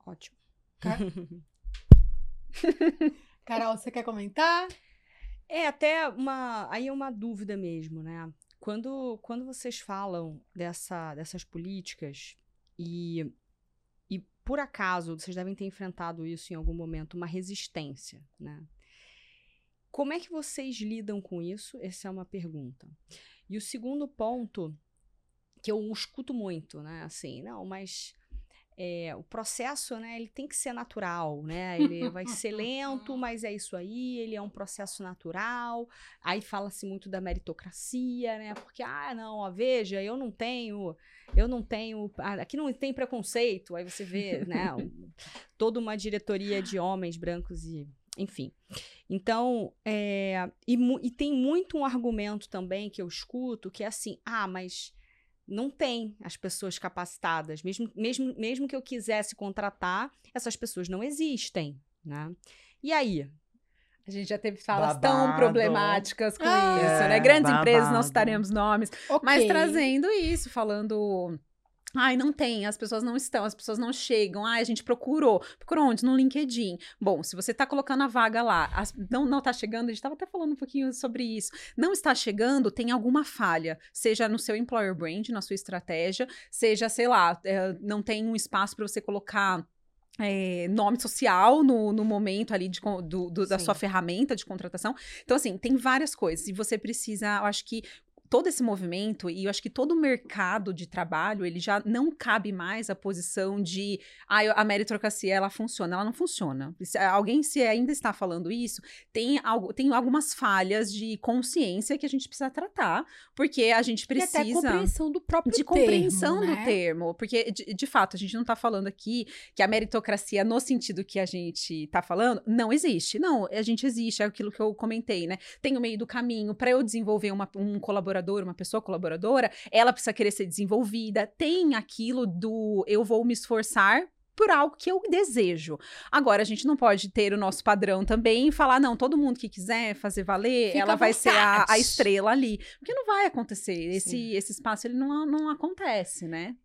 Ótimo. Car... Carol, você quer comentar? É até uma aí é uma dúvida mesmo, né? Quando, quando vocês falam dessa, dessas políticas e, e por acaso vocês devem ter enfrentado isso em algum momento, uma resistência, né? Como é que vocês lidam com isso? Essa é uma pergunta. E o segundo ponto, que eu escuto muito, né? Assim, não, mas é, o processo, né, ele tem que ser natural, né? Ele vai ser lento, mas é isso aí, ele é um processo natural. Aí fala-se muito da meritocracia, né? Porque, ah, não, ó, veja, eu não tenho, eu não tenho, aqui não tem preconceito. Aí você vê, né, toda uma diretoria de homens brancos e enfim. Então, é, e, e, tem muito um argumento também que eu escuto que é assim: ah, mas não tem as pessoas capacitadas. Mesmo, mesmo, mesmo que eu quisesse contratar, essas pessoas não existem. Né? E aí? A gente já teve falas babado. tão problemáticas com ah, isso, né? Grandes babado. empresas, não citaremos nomes, okay. mas trazendo isso, falando Ai, não tem, as pessoas não estão, as pessoas não chegam. Ai, a gente procurou. Procurou onde? No LinkedIn. Bom, se você tá colocando a vaga lá, as, não, não tá chegando, a gente tava até falando um pouquinho sobre isso. Não está chegando, tem alguma falha. Seja no seu employer brand, na sua estratégia, seja, sei lá, é, não tem um espaço para você colocar é, nome social no, no momento ali de, do, do, da sua ferramenta de contratação. Então, assim, tem várias coisas. E você precisa, eu acho que todo esse movimento e eu acho que todo o mercado de trabalho ele já não cabe mais a posição de ah, a meritocracia ela funciona, ela não funciona. Se alguém se ainda está falando isso, tem algo, tem algumas falhas de consciência que a gente precisa tratar, porque a gente precisa e até compreensão do próprio de termo, compreensão né? do termo, porque de, de, fato a gente não está falando aqui que a meritocracia no sentido que a gente está falando não existe. Não, a gente existe, é aquilo que eu comentei, né? Tem o meio do caminho para eu desenvolver uma, um colaborador colaborador, uma pessoa colaboradora, ela precisa querer ser desenvolvida, tem aquilo do eu vou me esforçar por algo que eu desejo. Agora, a gente não pode ter o nosso padrão também e falar, não, todo mundo que quiser fazer valer, Fica ela vai ser a, a, estrela ali. Porque não vai acontecer. Esse, esse espaço, ele não, não acontece, né?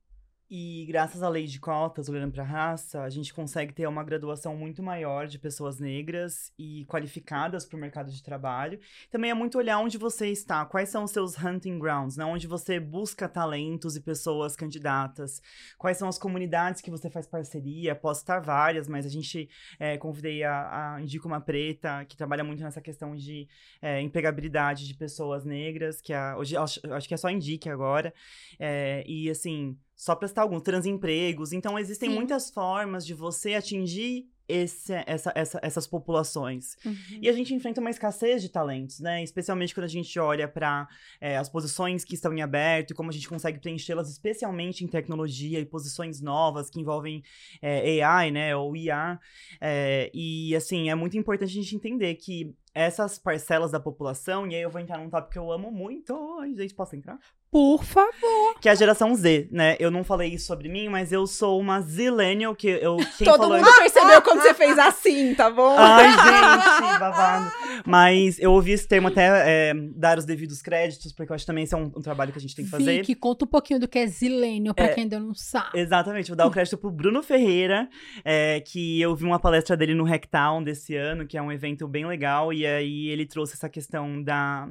E graças à lei de cotas, olhando para a raça, a gente consegue ter uma graduação muito maior de pessoas negras e qualificadas para o mercado de trabalho. Também é muito olhar onde você está, quais são os seus hunting grounds, né? onde você busca talentos e pessoas candidatas, quais são as comunidades que você faz parceria. Posso estar várias, mas a gente é, convidei a, a Indico uma Preta, que trabalha muito nessa questão de é, empregabilidade de pessoas negras, que a, hoje acho, acho que é só Indique agora. É, e assim só prestar alguns transempregos. Então, existem Sim. muitas formas de você atingir esse, essa, essa, essas populações. Uhum. E a gente enfrenta uma escassez de talentos, né? Especialmente quando a gente olha para é, as posições que estão em aberto e como a gente consegue preenchê-las, especialmente em tecnologia e posições novas que envolvem é, AI, né? Ou IA. É, e, assim, é muito importante a gente entender que essas parcelas da população, e aí eu vou entrar num tópico que eu amo muito. Ai, gente, posso entrar? Por favor. Que é a geração Z, né? Eu não falei isso sobre mim, mas eu sou uma Zillennial, que eu... Todo falou mundo isso... percebeu quando você fez assim, tá bom? Ai, gente, babado. Mas eu ouvi esse termo até é, dar os devidos créditos, porque eu acho que também esse é um, um trabalho que a gente tem que fazer. Vicky, conta um pouquinho do que é Zillennial, pra é, quem ainda não sabe. Exatamente, vou dar o crédito pro Bruno Ferreira, é, que eu vi uma palestra dele no Hacktown desse ano, que é um evento bem legal, e aí ele trouxe essa questão da,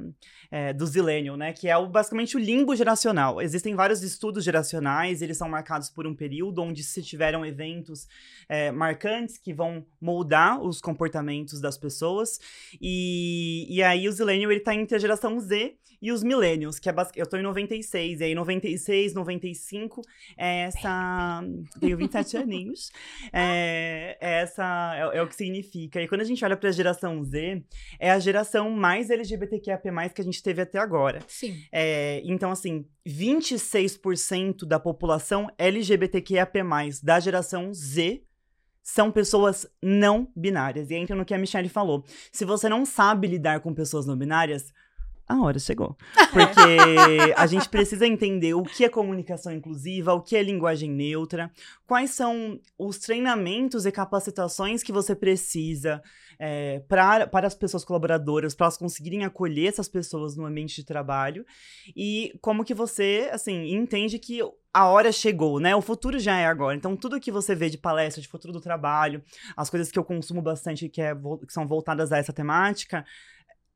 é, do Zillennial, né? Que é o, basicamente o limbo geracional. Existem vários estudos geracionais, eles são marcados por um período onde se tiveram eventos é, marcantes que vão moldar os comportamentos das pessoas. E, e aí o Zillennial, ele tá entre a geração Z e os Millennials, que é eu tô em 96, e aí 96, 95, é essa... Tenho 27 aninhos. É, é essa... É, é, o que significa. E quando a gente olha pra geração Z, é a geração mais LGBTQIA+, que a gente teve até agora. Sim. É, então, assim, 26% da população LGBTQIA+, da geração Z, são pessoas não binárias. E entra no que a Michelle falou. Se você não sabe lidar com pessoas não binárias, a hora chegou. Porque a gente precisa entender o que é comunicação inclusiva, o que é linguagem neutra, quais são os treinamentos e capacitações que você precisa é, pra, para as pessoas colaboradoras, para elas conseguirem acolher essas pessoas no ambiente de trabalho. E como que você, assim, entende que a hora chegou, né? O futuro já é agora. Então, tudo que você vê de palestra, de futuro do trabalho, as coisas que eu consumo bastante que, é, que são voltadas a essa temática,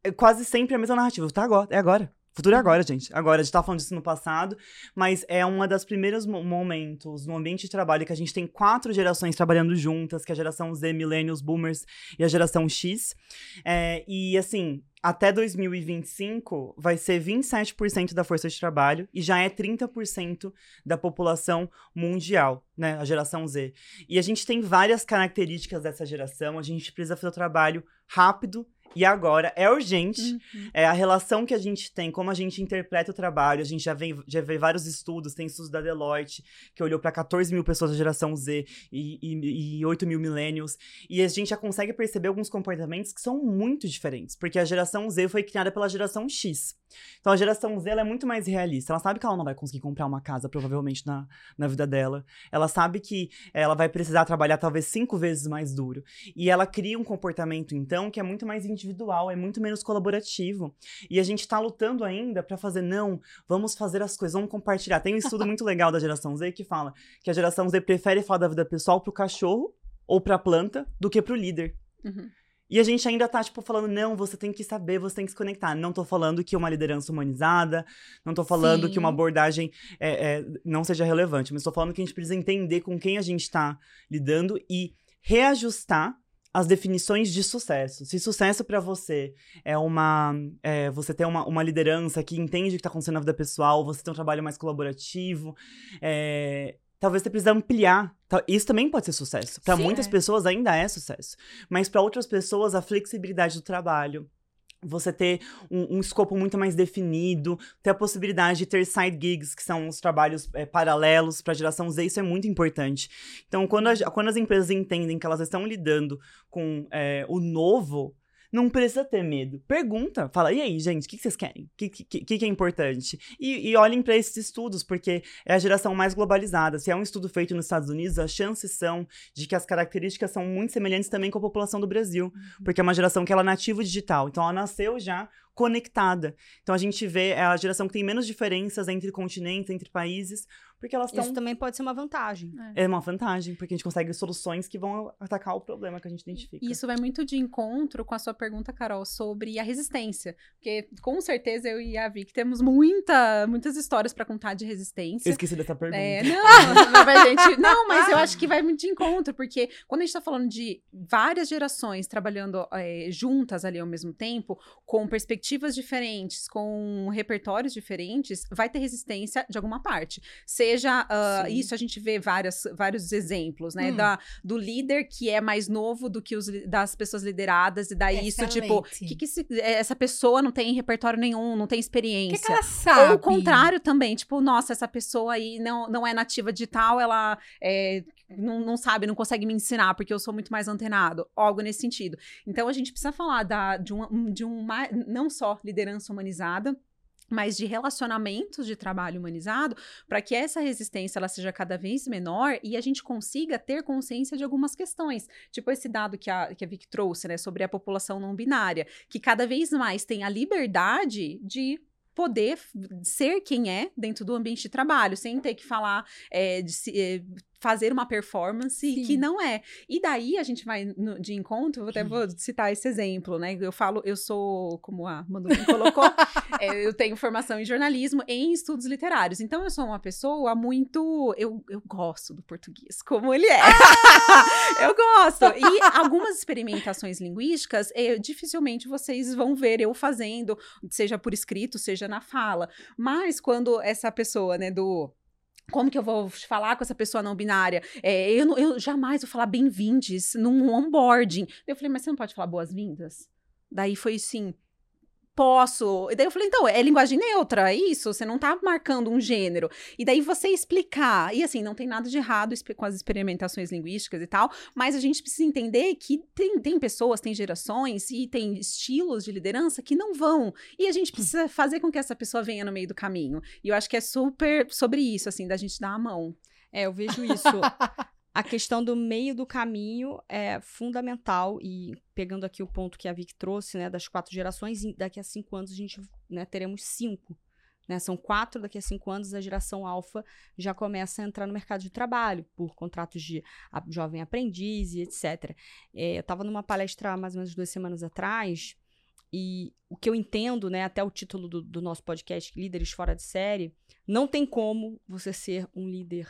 é quase sempre a mesma narrativa. Tá agora, é agora. Futuro é uhum. agora, gente. Agora, a gente tá falando disso no passado, mas é um dos primeiros momentos no ambiente de trabalho que a gente tem quatro gerações trabalhando juntas, que é a geração Z, Millennials, Boomers e a geração X. É, e, assim, até 2025 vai ser 27% da força de trabalho e já é 30% da população mundial, né? A geração Z. E a gente tem várias características dessa geração, a gente precisa fazer o trabalho rápido e agora é urgente. Uhum. É a relação que a gente tem, como a gente interpreta o trabalho. A gente já vê, já vê vários estudos, tem estudos da Deloitte, que olhou para 14 mil pessoas da geração Z e, e, e 8 mil millennials. E a gente já consegue perceber alguns comportamentos que são muito diferentes, porque a geração Z foi criada pela geração X. Então a geração Z é muito mais realista. Ela sabe que ela não vai conseguir comprar uma casa, provavelmente, na, na vida dela. Ela sabe que ela vai precisar trabalhar talvez cinco vezes mais duro. E ela cria um comportamento, então, que é muito mais individual, é muito menos colaborativo. E a gente tá lutando ainda para fazer, não, vamos fazer as coisas, vamos compartilhar. Tem um estudo muito legal da geração Z que fala que a geração Z prefere falar da vida pessoal pro cachorro ou pra planta do que pro líder. Uhum. E a gente ainda tá, tipo, falando, não, você tem que saber, você tem que se conectar. Não tô falando que uma liderança humanizada, não tô falando Sim. que uma abordagem é, é, não seja relevante, mas tô falando que a gente precisa entender com quem a gente tá lidando e reajustar as definições de sucesso. Se sucesso para você é uma. É, você ter uma, uma liderança que entende o que está acontecendo na vida pessoal, você ter um trabalho mais colaborativo, é, talvez você precise ampliar. Isso também pode ser sucesso. Para muitas é. pessoas ainda é sucesso. Mas para outras pessoas, a flexibilidade do trabalho, você ter um, um, escopo muito mais definido, ter a possibilidade de ter side gigs, que são os trabalhos é, paralelos para a geração Z, isso é muito importante. Então, quando, a, quando as empresas entendem que elas estão lidando com é, o novo, não precisa ter medo. Pergunta, fala, e aí, gente, o que, vocês querem? O que, que, que, é importante? E, e olhem para esses estudos, porque é a geração mais globalizada. Se é um estudo feito nos Estados Unidos, as chances são de que as características são muito semelhantes também com a população do Brasil, uhum. porque é uma geração que ela é nativa digital. Então, ela nasceu já conectada. Então, a gente vê é a geração que tem menos diferenças entre continentes, entre países, porque elas estão. Isso também pode ser uma vantagem. É. é. uma vantagem, porque a gente consegue soluções que vão atacar o problema que a gente identifica. Isso vai muito de encontro com a sua pergunta, Carol, sobre a resistência. Porque com certeza eu e a Vic temos muita, muitas histórias para contar de resistência. Eu esqueci dessa pergunta. É, não, mas gente, não, mas eu acho que vai muito de encontro, porque quando a gente tá falando de várias gerações trabalhando é, juntas ali ao mesmo tempo, com diferentes, com repertórios diferentes, vai ter resistência de alguma parte. Seja uh, isso a gente vê várias, vários exemplos, né? Hum. Da, do líder que é mais novo do que os das pessoas lideradas, e daí Excelente. isso, tipo, que, que se, é, essa pessoa não tem repertório nenhum, não tem experiência. Que, que ela sabe? Ou o contrário também, tipo, nossa, essa pessoa aí não, não é nativa digital, ela é, não, não sabe, não consegue me ensinar, porque eu sou muito mais antenado, algo nesse sentido. Então a gente precisa falar da, de, um, de uma, não só liderança humanizada, mas de relacionamentos de trabalho humanizado, para que essa resistência ela seja cada vez menor e a gente consiga ter consciência de algumas questões. Tipo esse dado que a, que a Vic trouxe, né, sobre a população não binária, que cada vez mais tem a liberdade de poder ser quem é dentro do ambiente de trabalho, sem ter que falar é, de, é, fazer uma performance Sim. que não é. E daí a gente vai no, de encontro, até vou citar esse exemplo, né? Eu falo, eu sou, como a Manu colocou, é, eu tenho formação em jornalismo em estudos literários. Então eu sou uma pessoa muito. Eu, eu gosto do português, como ele é. Ah! eu gosto. E algumas experimentações linguísticas, eu, dificilmente vocês vão ver eu fazendo, seja por escrito, seja na fala. Mas quando essa pessoa, né, do como que eu vou falar com essa pessoa não binária? É, eu, eu jamais vou falar bem-vindes num onboarding. Eu falei, mas você não pode falar boas-vindas? Daí foi assim, posso. E daí eu falei, então, é linguagem neutra, é isso? Você não tá marcando um gênero. E daí você explicar. E assim, não tem nada de errado com as experimentações linguísticas e tal, mas a gente precisa entender que tem, tem pessoas, tem gerações e tem estilos de liderança que não vão. E a gente precisa fazer com que essa pessoa venha no meio do caminho. E eu acho que é super sobre isso, assim, da gente dar a mão. É, eu vejo isso. a questão do meio do caminho é fundamental e pegando aqui o ponto que a Vic trouxe, né, das quatro gerações, daqui a cinco anos a gente né, teremos cinco. Né, são quatro, daqui a cinco anos a geração alfa já começa a entrar no mercado de trabalho por contratos de jovem aprendiz e etc. É, eu estava numa palestra mais ou menos duas semanas atrás e o que eu entendo, né, até o título do, do nosso podcast, Líderes Fora de Série, não tem como você ser um líder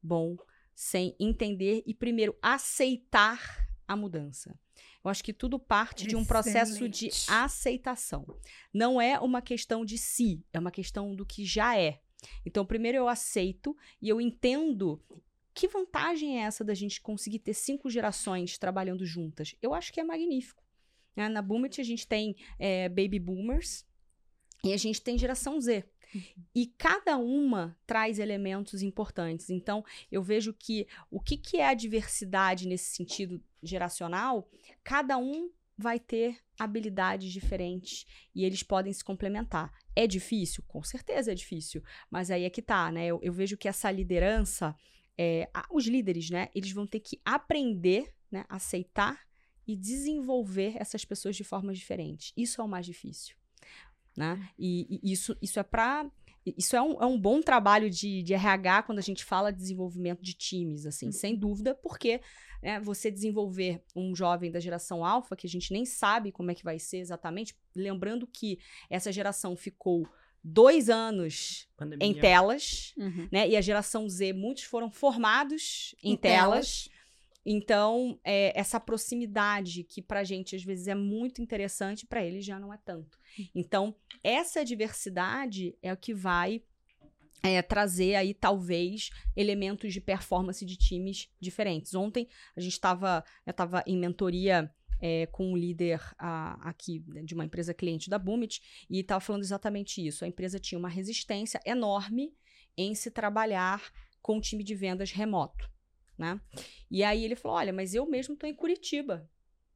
bom sem entender e primeiro aceitar a mudança. Eu acho que tudo parte Excelente. de um processo de aceitação. Não é uma questão de si, é uma questão do que já é. Então, primeiro eu aceito e eu entendo que vantagem é essa da gente conseguir ter cinco gerações trabalhando juntas. Eu acho que é magnífico. Né? Na Boomet a gente tem é, baby boomers e a gente tem geração Z. E cada uma traz elementos importantes. Então, eu vejo que o que, que é a diversidade nesse sentido geracional, cada um vai ter habilidades diferentes e eles podem se complementar. É difícil? Com certeza é difícil. Mas aí é que tá, né? Eu, eu vejo que essa liderança, é, os líderes, né? Eles vão ter que aprender, né? Aceitar e desenvolver essas pessoas de formas diferentes. Isso é o mais difícil né? E, e isso, isso é para isso é um, é um bom trabalho de, de RH quando a gente fala de desenvolvimento de times, assim, uhum. sem dúvida, porque né, você desenvolver um jovem da geração alfa, que a gente nem sabe como é que vai ser exatamente, lembrando que essa geração ficou dois anos Pandemia. em telas, uhum. né? E a geração Z, muitos foram formados em, em telas. telas. Então, é, essa proximidade que pra gente às vezes é muito interessante, para eles já não é tanto. Hum. Então, essa diversidade é o que vai é, trazer aí, talvez, elementos de performance de times diferentes. Ontem a gente estava estava em mentoria é, com um líder a, aqui né, de uma empresa cliente da Bumit e estava falando exatamente isso. A empresa tinha uma resistência enorme em se trabalhar com um time de vendas remoto né? E aí ele falou: olha, mas eu mesmo estou em Curitiba.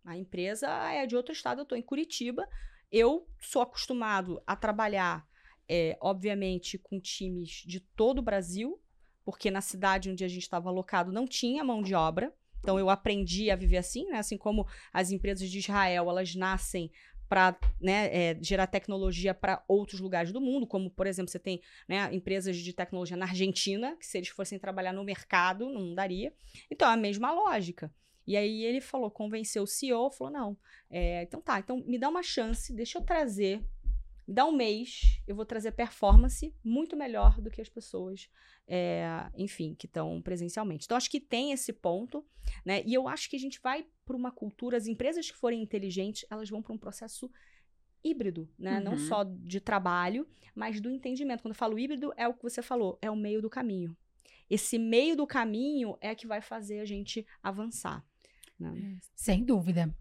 A empresa é de outro estado, eu estou em Curitiba. Eu sou acostumado a trabalhar, é, obviamente, com times de todo o Brasil, porque na cidade onde a gente estava alocado não tinha mão de obra. Então eu aprendi a viver assim, né? Assim como as empresas de Israel, elas nascem para né, é, gerar tecnologia para outros lugares do mundo, como, por exemplo, você tem né, empresas de tecnologia na Argentina, que se eles fossem trabalhar no mercado, não daria. Então, é a mesma lógica. E aí ele falou, convenceu o CEO, falou, não, é, então tá, então me dá uma chance, deixa eu trazer dá um mês, eu vou trazer performance muito melhor do que as pessoas, é, enfim, que estão presencialmente. Então, acho que tem esse ponto, né? E eu acho que a gente vai para uma cultura, as empresas que forem inteligentes, elas vão para um processo híbrido, né? Uhum. Não só de trabalho, mas do entendimento. Quando eu falo híbrido, é o que você falou, é o meio do caminho. Esse meio do caminho é que vai fazer a gente avançar. Né? Sem dúvida.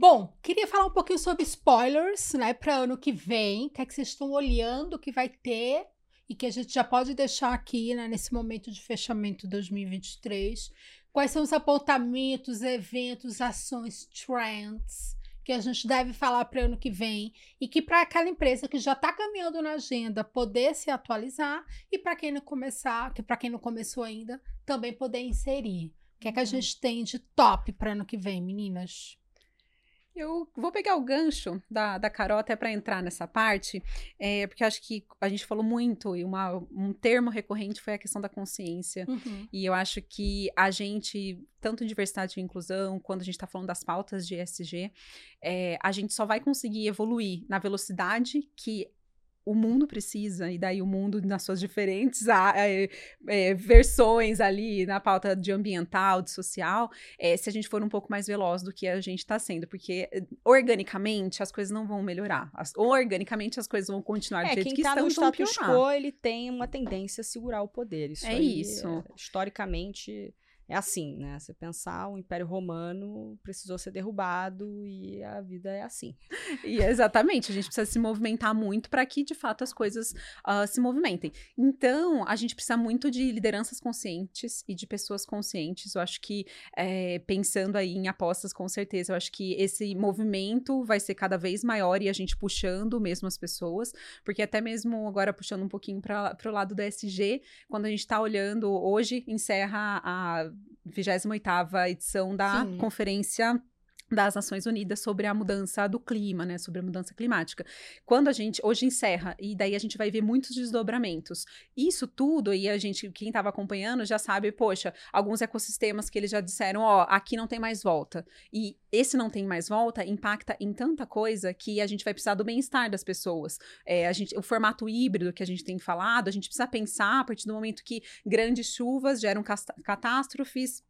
Bom, queria falar um pouquinho sobre spoilers, né, para ano que vem. O que é que vocês estão olhando que vai ter e que a gente já pode deixar aqui, né, nesse momento de fechamento de 2023. Quais são os apontamentos, eventos, ações, trends que a gente deve falar para ano que vem e que para aquela empresa que já está caminhando na agenda poder se atualizar e para quem não começar, que para quem não começou ainda, também poder inserir. O que é que a uhum. gente tem de top para ano que vem, meninas? Eu vou pegar o gancho da, da Carol até para entrar nessa parte, é, porque acho que a gente falou muito, e uma, um termo recorrente foi a questão da consciência. Uhum. E eu acho que a gente, tanto diversidade e inclusão, quando a gente está falando das pautas de ESG, é, a gente só vai conseguir evoluir na velocidade que o mundo precisa, e daí o mundo nas suas diferentes é, é, versões ali na pauta de ambiental, de social, é, se a gente for um pouco mais veloz do que a gente está sendo, porque organicamente as coisas não vão melhorar, as, organicamente as coisas vão continuar do é, jeito quem que tá estão no status quo, ele tem uma tendência a segurar o poder, isso é aí, isso. historicamente é assim, né? Você pensar, o Império Romano precisou ser derrubado e a vida é assim. E exatamente, a gente precisa se movimentar muito para que, de fato, as coisas uh, se movimentem. Então, a gente precisa muito de lideranças conscientes e de pessoas conscientes. Eu acho que, é, pensando aí em apostas, com certeza, eu acho que esse movimento vai ser cada vez maior e a gente puxando mesmo as pessoas, porque até mesmo agora puxando um pouquinho para o lado do SG, quando a gente está olhando, hoje encerra a 28ª edição da Sim. Conferência das Nações Unidas sobre a mudança do clima, né, sobre a mudança climática. Quando a gente hoje encerra e daí a gente vai ver muitos desdobramentos. Isso tudo e a gente, quem estava acompanhando já sabe, poxa, alguns ecossistemas que eles já disseram, ó, aqui não tem mais volta. E esse não tem mais volta impacta em tanta coisa que a gente vai precisar do bem-estar das pessoas. É, a gente, o formato híbrido que a gente tem falado, a gente precisa pensar a partir do momento que grandes chuvas geram catástrofes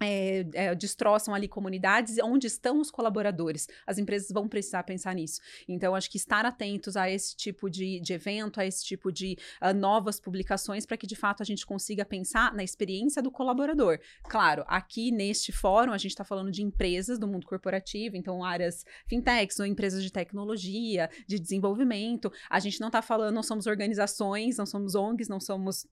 é, é, destroçam ali comunidades onde estão os colaboradores. As empresas vão precisar pensar nisso. Então, acho que estar atentos a esse tipo de, de evento, a esse tipo de uh, novas publicações, para que de fato a gente consiga pensar na experiência do colaborador. Claro, aqui neste fórum a gente está falando de empresas do mundo corporativo, então áreas fintechs ou empresas de tecnologia, de desenvolvimento. A gente não está falando, não somos organizações, não somos ONGs, não somos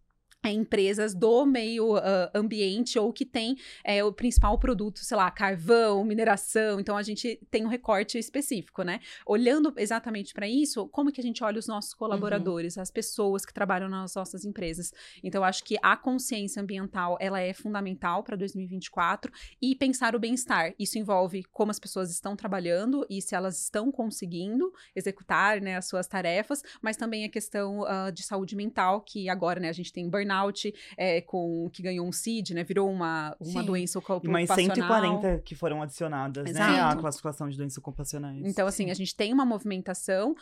empresas do meio uh, ambiente ou que tem é, o principal produto, sei lá, carvão, mineração. Então a gente tem um recorte específico, né? Olhando exatamente para isso, como que a gente olha os nossos colaboradores, uhum. as pessoas que trabalham nas nossas empresas. Então acho que a consciência ambiental ela é fundamental para 2024 e pensar o bem-estar. Isso envolve como as pessoas estão trabalhando e se elas estão conseguindo executar né, as suas tarefas, mas também a questão uh, de saúde mental que agora né, a gente tem burnout burnout, é, com, que ganhou um CID, né? Virou uma, uma doença ocupacional. E mais 140 que foram adicionadas, Exato. né? À classificação de doenças ocupacionais. Então, assim, Sim. a gente tem uma movimentação,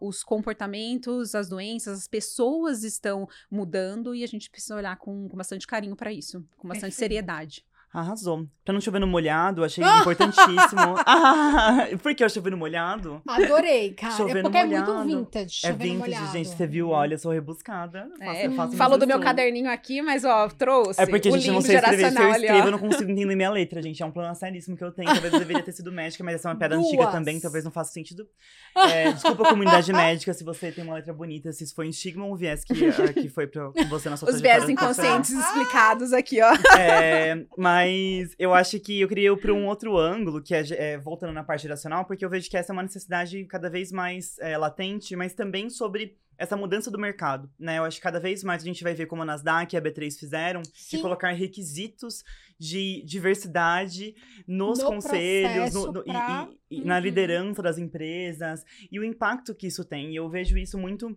os comportamentos, as doenças, as pessoas estão mudando e a gente precisa olhar com, com bastante carinho para isso, com bastante Perfeito. seriedade. Arrasou. Pra não chover no molhado, achei importantíssimo. ah, por que eu chover no molhado? Adorei, cara. Chover é porque é muito vintage. É vintage, gente. Você viu, olha, eu sou rebuscada. É, faço, falou do meu caderninho aqui, mas ó, trouxe. É porque, a gente, não sei escrever. Se eu escrevo, ali, eu não consigo entender minha letra, gente. É um plano seríssimo que eu tenho. Talvez eu deveria ter sido médica, mas essa é uma pedra Duas. antiga também, talvez não faça sentido. É, desculpa a comunidade médica se você tem uma letra bonita, se isso foi um estigma ou um viés que, uh, que foi pra você na sua Os viés inconscientes explicados aqui, ó. É, mas mas eu acho que eu queria ir para um outro ângulo, que é, é, voltando na parte geracional, porque eu vejo que essa é uma necessidade cada vez mais é, latente, mas também sobre essa mudança do mercado, né? Eu acho que cada vez mais a gente vai ver como a Nasdaq e a B3 fizeram, Sim. de colocar requisitos de diversidade nos no conselhos no, no, pra... e, e, uhum. na liderança das empresas e o impacto que isso tem. E eu vejo isso muito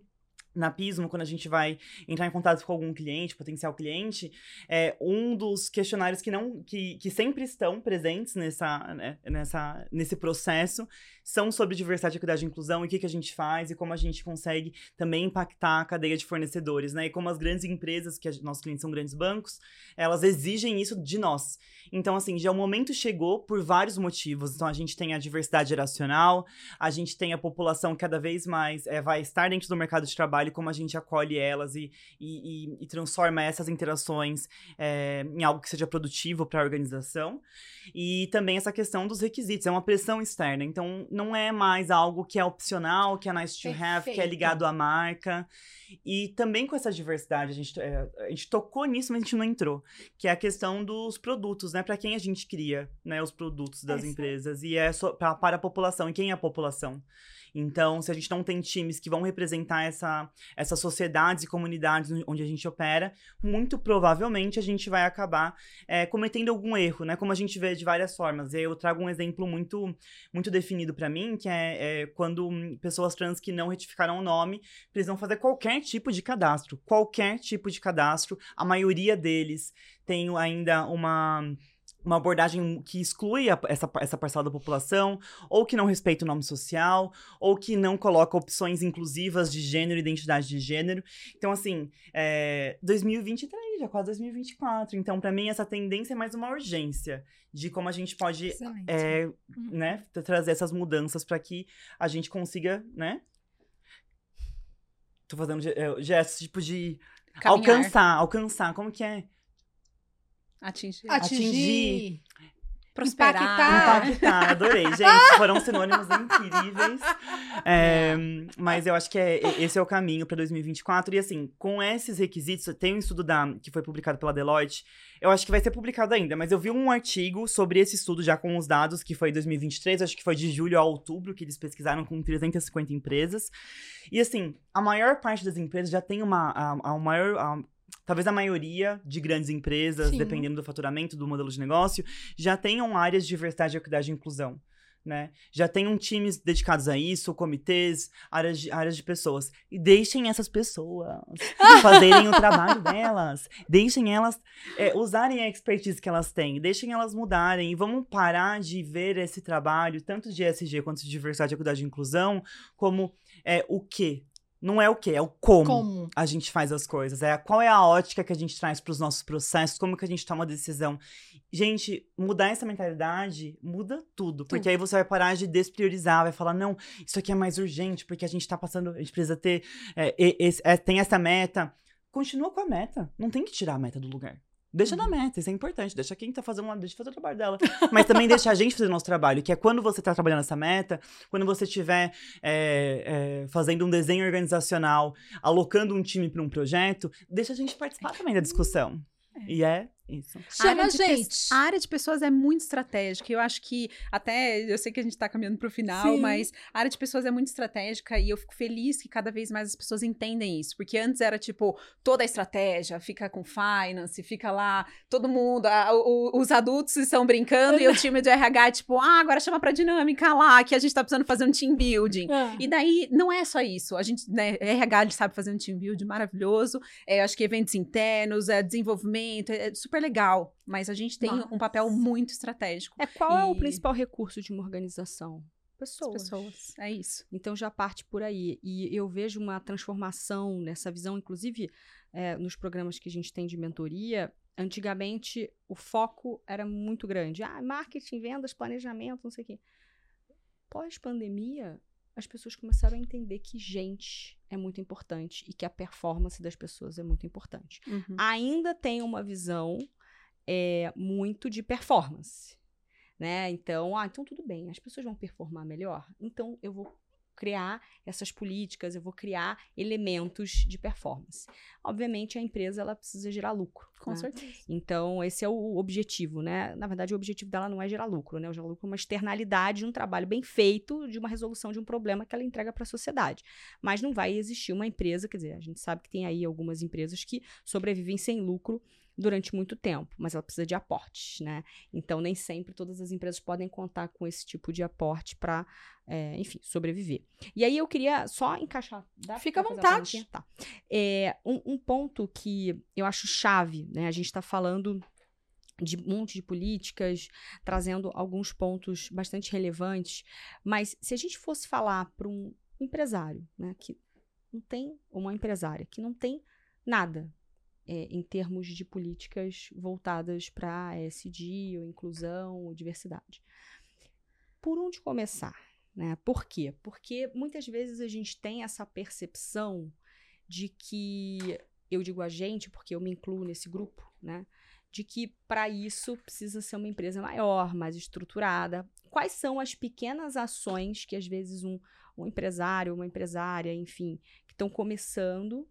na Pismo, quando a gente vai entrar em contato com algum cliente, potencial cliente, é um dos questionários que não que, que sempre estão presentes nessa, né, nessa nesse processo são sobre diversidade, equidade e inclusão e o que, que a gente faz e como a gente consegue também impactar a cadeia de fornecedores, né? E como as grandes empresas, que a, nossos clientes são grandes bancos, elas exigem isso de nós. Então, assim, já o momento chegou por vários motivos. Então, a gente tem a diversidade geracional, a gente tem a população cada vez mais é, vai estar dentro do mercado de trabalho, como a gente acolhe elas e, e, e, e transforma essas interações é, em algo que seja produtivo para a organização. E também essa questão dos requisitos, é uma pressão externa. Então, não é mais algo que é opcional, que é nice to have, Perfeito. que é ligado à marca. E também com essa diversidade, a gente, é, a gente tocou nisso, mas a gente não entrou. Que é a questão dos produtos, né? Para quem a gente cria né, os produtos das é empresas. E é só pra, para a população. E quem é a população? Então, se a gente não tem times que vão representar essa, essas sociedades e comunidades onde a gente opera, muito provavelmente a gente vai acabar é, cometendo algum erro, né? Como a gente vê de várias formas. Eu trago um exemplo muito, muito definido para mim, que é, é, quando pessoas trans que não retificaram o nome precisam fazer qualquer tipo de cadastro. Qualquer tipo de cadastro. A maioria deles tem ainda uma uma abordagem que exclui a, essa, essa parcela da população, ou que não respeita o nome social, ou que não coloca opções inclusivas de gênero e identidade de gênero. Então, assim, é, 2023, já quase 2024. Então, para mim, essa tendência é mais uma urgência de como a gente pode é, uhum. né, trazer essas mudanças para que a gente consiga, né? Tô fazendo é, gestos tipo de Caminhar. alcançar, alcançar. Como que é? Atingir. Atingir. Atingir. Prosperar. Impactar. Impactar, adorei, gente. Foram sinônimos incríveis. É, mas eu acho que é, esse é o caminho para 2024. E assim, com esses requisitos, tem um estudo da, que foi publicado pela Deloitte. Eu acho que vai ser publicado ainda, mas eu vi um artigo sobre esse estudo já com os dados, que foi em 2023, acho que foi de julho a outubro, que eles pesquisaram com 350 empresas. E assim, a maior parte das empresas já tem uma. A, a maior. A, talvez a maioria de grandes empresas, Sim. dependendo do faturamento, do modelo de negócio, já tenham áreas de diversidade, equidade e inclusão. Né? Já tenham times dedicados a isso, comitês, áreas de, áreas de pessoas. E deixem essas pessoas fazerem o trabalho delas. Deixem elas é, usarem a expertise que elas têm. Deixem elas mudarem. E vamos parar de ver esse trabalho, tanto de ESG quanto de diversidade, equidade e inclusão, como é, o quê? Não é o quê, é o como, Como? a gente faz as coisas. É qual é a ótica que a gente traz para os nossos processos, como que a gente toma decisão. Gente, mudar essa mentalidade muda tudo. Porque aí você vai parar de despriorizar, vai falar, não, isso aqui é mais urgente, porque a gente tá passando, a gente precisa ter, é, esse- é, tem essa meta. Continua com a meta. Não tem que tirar a meta do lugar. Deixa na meta, isso é importante. Deixa quem tá fazendo lá, deixa fazer o trabalho dela. Mas também deixa a gente fazer o nosso trabalho, que é quando você tá trabalhando essa meta, quando você estiver é, é, fazendo um desenho organizacional, alocando um time para um projeto, deixa a gente participar também da discussão. E é isso. Chama a área de pe- gente. A área de pessoas é muito estratégica. Eu acho que, até, eu sei que a gente tá caminhando pro final, Sim. mas a área de pessoas é muito estratégica e eu fico feliz que cada vez mais as pessoas entendem isso. Porque antes era tipo, toda a estratégia fica com finance, fica lá, todo mundo, a- o- os adultos estão brincando e o time de RH, tipo, ah, agora chama pra dinâmica lá, que a gente tá precisando fazer um team building. Ah. E daí, não é só isso. A gente, né, RH, sabe fazer um team build maravilhoso. É, acho que eventos internos, é, desenvolvimento, é, é super legal. Mas a gente tem Mas- um papel muito estratégico. É qual é o E- principal recurso de uma organização? As Pessoas. pessoas. É isso. Então já parte por aí. E eu vejo uma transformação nessa visão, inclusive é, nos programas que a gente tem de mentoria. Antigamente o foco era muito grande. Ah, marketing, vendas, planejamento, não sei o quê. Pós-pandemia, as pessoas começaram a entender que gente é muito importante e que a performance das pessoas é muito importante. Uhum. Ainda tem uma visão é, muito de performance né? Então, ah, então tudo bem, as pessoas vão performar melhor, então eu vou criar essas políticas, eu vou criar elementos de performance. Obviamente, a empresa ela precisa gerar lucro. Com né? certeza. Então, esse é o objetivo, né? Na verdade, o objetivo dela não é gerar lucro, né? O gerar lucro é uma externalidade de um trabalho bem feito, de uma resolução de um problema que ela entrega para a sociedade. Mas não vai existir uma empresa, quer dizer, a gente sabe que tem aí algumas empresas que sobrevivem sem lucro durante muito tempo, mas ela precisa de aportes, né? Então, nem sempre todas as empresas podem contar com esse tipo de aporte para, enfim, sobreviver. E aí eu queria só encaixar. Fica à vontade. Tá. É, um, um ponto que eu acho chave, né? A gente está falando de um monte de políticas, trazendo alguns pontos bastante relevantes, mas se a gente fosse falar para um empresário, né, que não tem, ou uma empresária que não tem nada é, em termos de políticas voltadas para ESG, ou inclusão, ou diversidade. Por onde começar? Né? Por quê? Porque muitas vezes a gente tem essa percepção de que, eu digo a gente, porque eu me incluo nesse grupo, né? De que para isso precisa ser uma empresa maior, mais estruturada. Quais são as pequenas ações que às vezes um, um empresário, uma empresária, enfim, que estão começando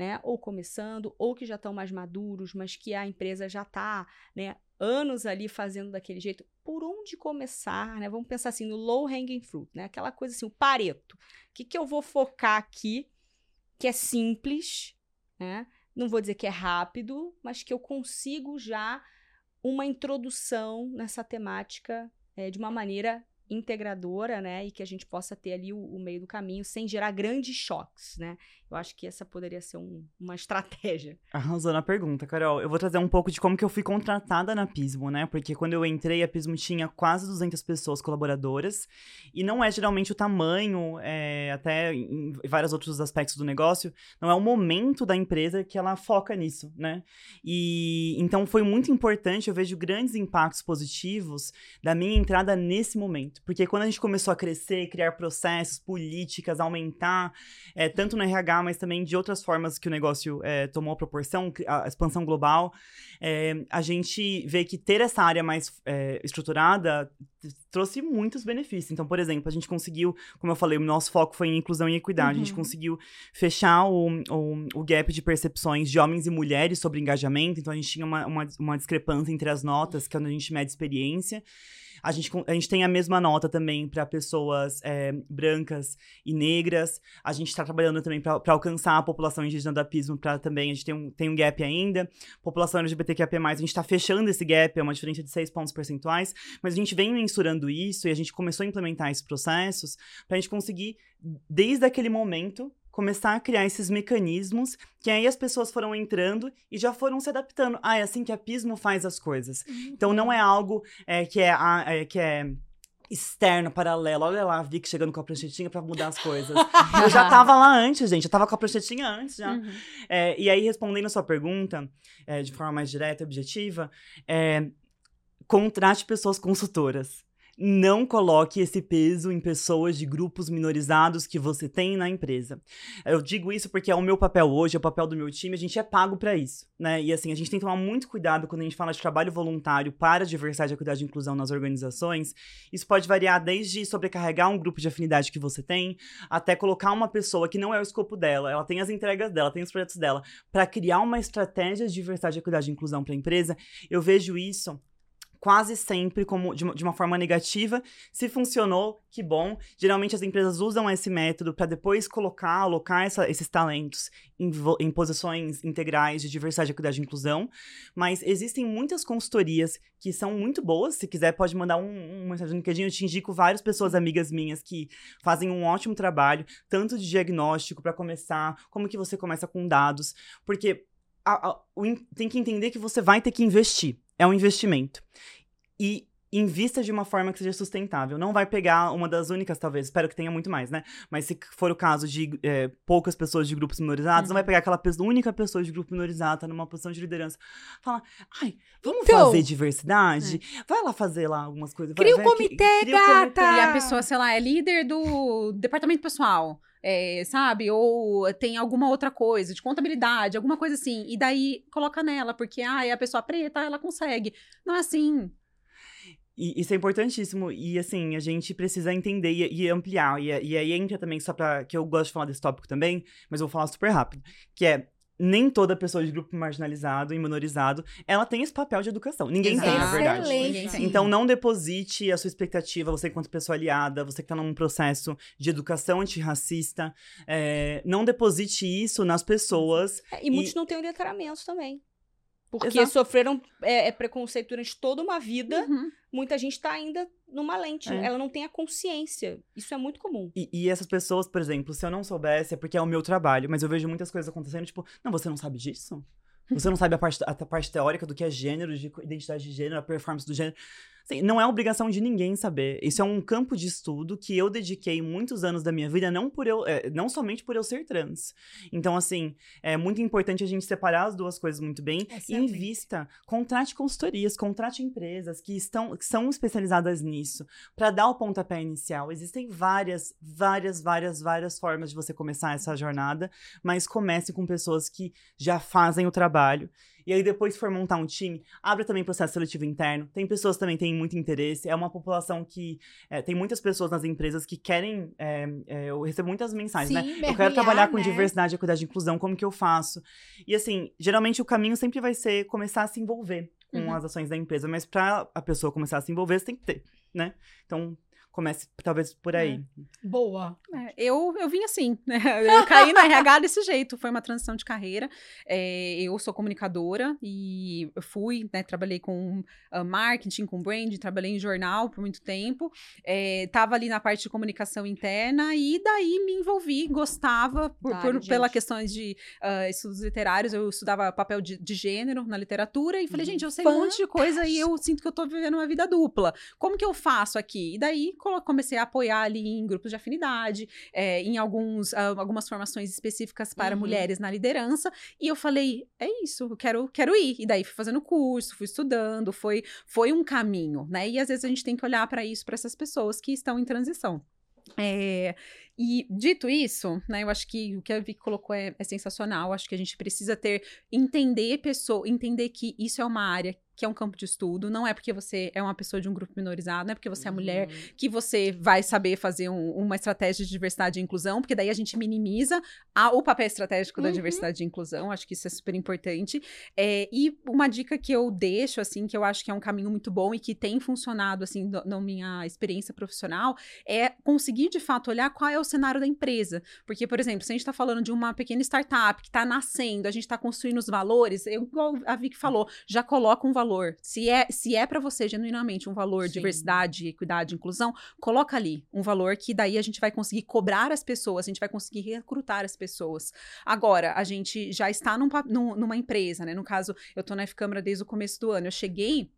né? Ou começando, ou que já estão mais maduros, mas que a empresa já está, né? Anos ali fazendo daquele jeito. Por onde começar, né? Vamos pensar assim no low hanging fruit, né? Aquela coisa assim, o pareto. O que, que eu vou focar aqui que é simples, né? Não vou dizer que é rápido, mas que eu consigo já uma introdução nessa temática é, de uma maneira integradora, né, e que a gente possa ter ali o, o, meio do caminho sem gerar grandes choques, né? Eu acho que essa poderia ser um, uma estratégia. Arrasou na pergunta, Carol. Eu vou trazer um pouco de como que eu fui contratada na Pismo, né? Porque quando eu entrei, a Pismo tinha quase 200 pessoas colaboradoras. E não é geralmente o tamanho, é, até em vários outros aspectos do negócio, não é o momento da empresa que ela foca nisso, né? E então foi muito importante, eu vejo grandes impactos positivos da minha entrada nesse momento. Porque quando a gente começou a crescer, criar processos, políticas, aumentar, é, tanto no RH, mas também de outras formas que o negócio é, tomou a proporção, a expansão global, é, a gente vê que ter essa área mais estruturada trouxe muitos benefícios. Então, por exemplo, a gente conseguiu, como eu falei, o nosso foco foi em inclusão e equidade. Uhum. A gente uhum. conseguiu fechar o, o, o, gap de percepções de homens e mulheres sobre engajamento. Então, a gente tinha uma, uma, uma discrepância entre as notas, que é onde a gente mede experiência. A gente, a gente tem a mesma nota também para pessoas é, brancas e negras. A gente está trabalhando também para alcançar a população indígena do apismo, para também. A gente tem um, tem um gap ainda. População LGBTQIA, a gente está fechando esse gap, é uma diferença de 6 pontos percentuais. Mas a gente vem mensurando isso e a gente começou a implementar esses processos para a gente conseguir, desde aquele momento, começar a criar esses mecanismos que aí as pessoas foram entrando e já foram se adaptando. Ah, é assim que a Pismo faz as coisas. Uhum. Então não é algo é, que é, é, que é externo, paralelo. Olha lá, Vic chegando com a pranchetinha para mudar as coisas. eu já tava lá antes, gente. Eu tava com a pranchetinha antes já. Uhum. É, e aí, respondendo a sua pergunta, é, de forma mais direta e objetiva, é, contrate pessoas consultoras não coloque esse peso em pessoas de grupos minorizados que você tem na empresa. Eu digo isso porque é o meu papel hoje, é o papel do meu time, a gente é pago para isso, né? E assim, a gente tem que tomar muito cuidado quando a gente fala de trabalho voluntário para diversidade, equidade e inclusão nas organizações. Isso pode variar desde sobrecarregar um grupo de afinidade que você tem, até colocar uma pessoa que não é o escopo dela, ela tem as entregas dela, tem os projetos dela, para criar uma estratégia de diversidade, equidade e inclusão para a empresa. Eu vejo isso quase sempre como de uma, de uma, forma negativa. Se funcionou, que bom. Geralmente as empresas usam esse método para depois colocar, alocar essa, esses talentos em, em, posições integrais de diversidade, equidade e inclusão. Mas existem muitas consultorias que são muito boas. Se quiser, pode mandar um, um mensagem no LinkedIn. Eu te indico várias pessoas amigas minhas que fazem um ótimo trabalho, tanto de diagnóstico para começar, como que você começa com dados. Porque a, a, o, tem que entender que você vai ter que investir é um investimento. E invista de uma forma que seja sustentável. Não vai pegar uma das únicas, talvez, espero que tenha muito mais, né? Mas se for o caso de é, poucas pessoas de grupos minorizados, uhum. não vai uhum. pegar aquela pessoa, única pessoa de grupo minorizado, tá numa posição de liderança. Fala, ai, vamos então, fazer diversidade? É. Vai lá fazer lá algumas coisas. Cria o um comitê, cria gata! Comitê. E a pessoa, sei lá, é líder do departamento pessoal. É, sabe? Ou tem alguma outra coisa, de contabilidade, alguma coisa assim. E daí coloca nela, porque ah, é a pessoa preta, ela consegue. Não é assim. E isso é importantíssimo. E, assim, a gente precisa entender e, e ampliar. E, e, aí entra também, só pra. que eu gosto de falar desse tópico também, mas eu vou falar super rápido. Que é. Nem toda pessoa de grupo marginalizado e minorizado, ela tem esse papel de educação. Ninguém Exato. tem, na verdade. Excelente. Então não deposite a sua expectativa, você enquanto pessoa aliada, você que está num processo de educação antirracista, é, não deposite isso nas pessoas. É, e muitos não têm o letramento também. Porque Exato. sofreram é, é, preconceito durante toda uma vida. Uhum. Muita gente está ainda numa lente. É. Ela não tem a consciência. Isso é muito comum. E, e, essas pessoas, por exemplo, se eu não soubesse, é porque é o meu trabalho. Mas eu vejo muitas coisas acontecendo, tipo, não, você não sabe disso? Você não sabe a parte, a parte teórica do que é gênero, de identidade de gênero, a performance do gênero. Assim, não é obrigação de ninguém saber. Isso é um campo de estudo que eu dediquei muitos anos da minha vida, não por eu, é, não somente por eu ser trans. Então, assim, é muito importante a gente separar as duas coisas muito bem e invista, contrate consultorias, contrate empresas que estão que são especializadas nisso para dar o pontapé inicial. Existem várias, várias, várias, várias formas de você começar essa jornada, mas comece com pessoas que já fazem o trabalho e aí, depois, se for montar um time, abre também processo seletivo interno. Tem pessoas também que têm muito interesse. É uma população que. É, tem muitas pessoas nas empresas que querem. É, é, eu recebo muitas mensagens, né? Sim, né? Eu quero trabalhar com né? diversidade, equidade e inclusão, como que eu faço? E assim, geralmente o caminho sempre vai ser começar a se envolver com uhum. as ações da empresa. Mas para a pessoa começar a se envolver, você tem que ter, né? Então, comece talvez por aí. É. Boa. É, eu, eu vim assim, né? Eu caí na RH desse jeito. Foi uma transição de carreira. É, eu sou comunicadora e fui, né? Trabalhei com uh, marketing, com brand, trabalhei em jornal por muito tempo. É, tava ali na parte de comunicação interna e daí me envolvi, gostava por, por pela questões de uh, estudos literários. Eu estudava papel de, de, gênero na literatura e falei, gente, eu sei um monte de coisa e eu sinto que eu tô vivendo uma vida dupla. Como que eu faço aqui? E daí comecei a apoiar ali em grupos de afinidade, é, em alguns, uh, algumas formações específicas para uhum. mulheres na liderança. E eu falei, é isso, eu quero, quero ir. E daí fui fazendo curso, fui estudando, foi, foi um caminho, né? E às vezes a gente tem que olhar para isso, para essas pessoas que estão em transição. É, e dito isso, né, eu acho que o que a Vicky colocou é, é sensacional. Acho que a gente precisa ter entender pessoa, entender que isso é uma área que é um campo de estudo. Não é porque você é uma pessoa de um grupo minorizado, não é porque você é mulher uhum. que você vai saber fazer um, uma estratégia de diversidade e inclusão, porque daí a gente minimiza a, o papel estratégico uhum. da diversidade e inclusão. Acho que isso é super importante. É, e uma dica que eu deixo, assim, que eu acho que é um caminho muito bom e que tem funcionado, assim, do, na minha experiência profissional, é conseguir de fato olhar qual é o cenário da empresa. Porque, por exemplo, se a gente está falando de uma pequena startup que está nascendo, a gente está construindo os valores, eu, igual a Vicky falou, já coloca um valor. Se é, se é para você genuinamente um valor, Sim. diversidade, equidade, inclusão, coloca ali um valor que daí a gente vai conseguir cobrar as pessoas, a gente vai conseguir recrutar as pessoas. Agora, a gente já está num, numa empresa, né? No caso, eu tô na F-Câmara desde o começo do ano. Eu cheguei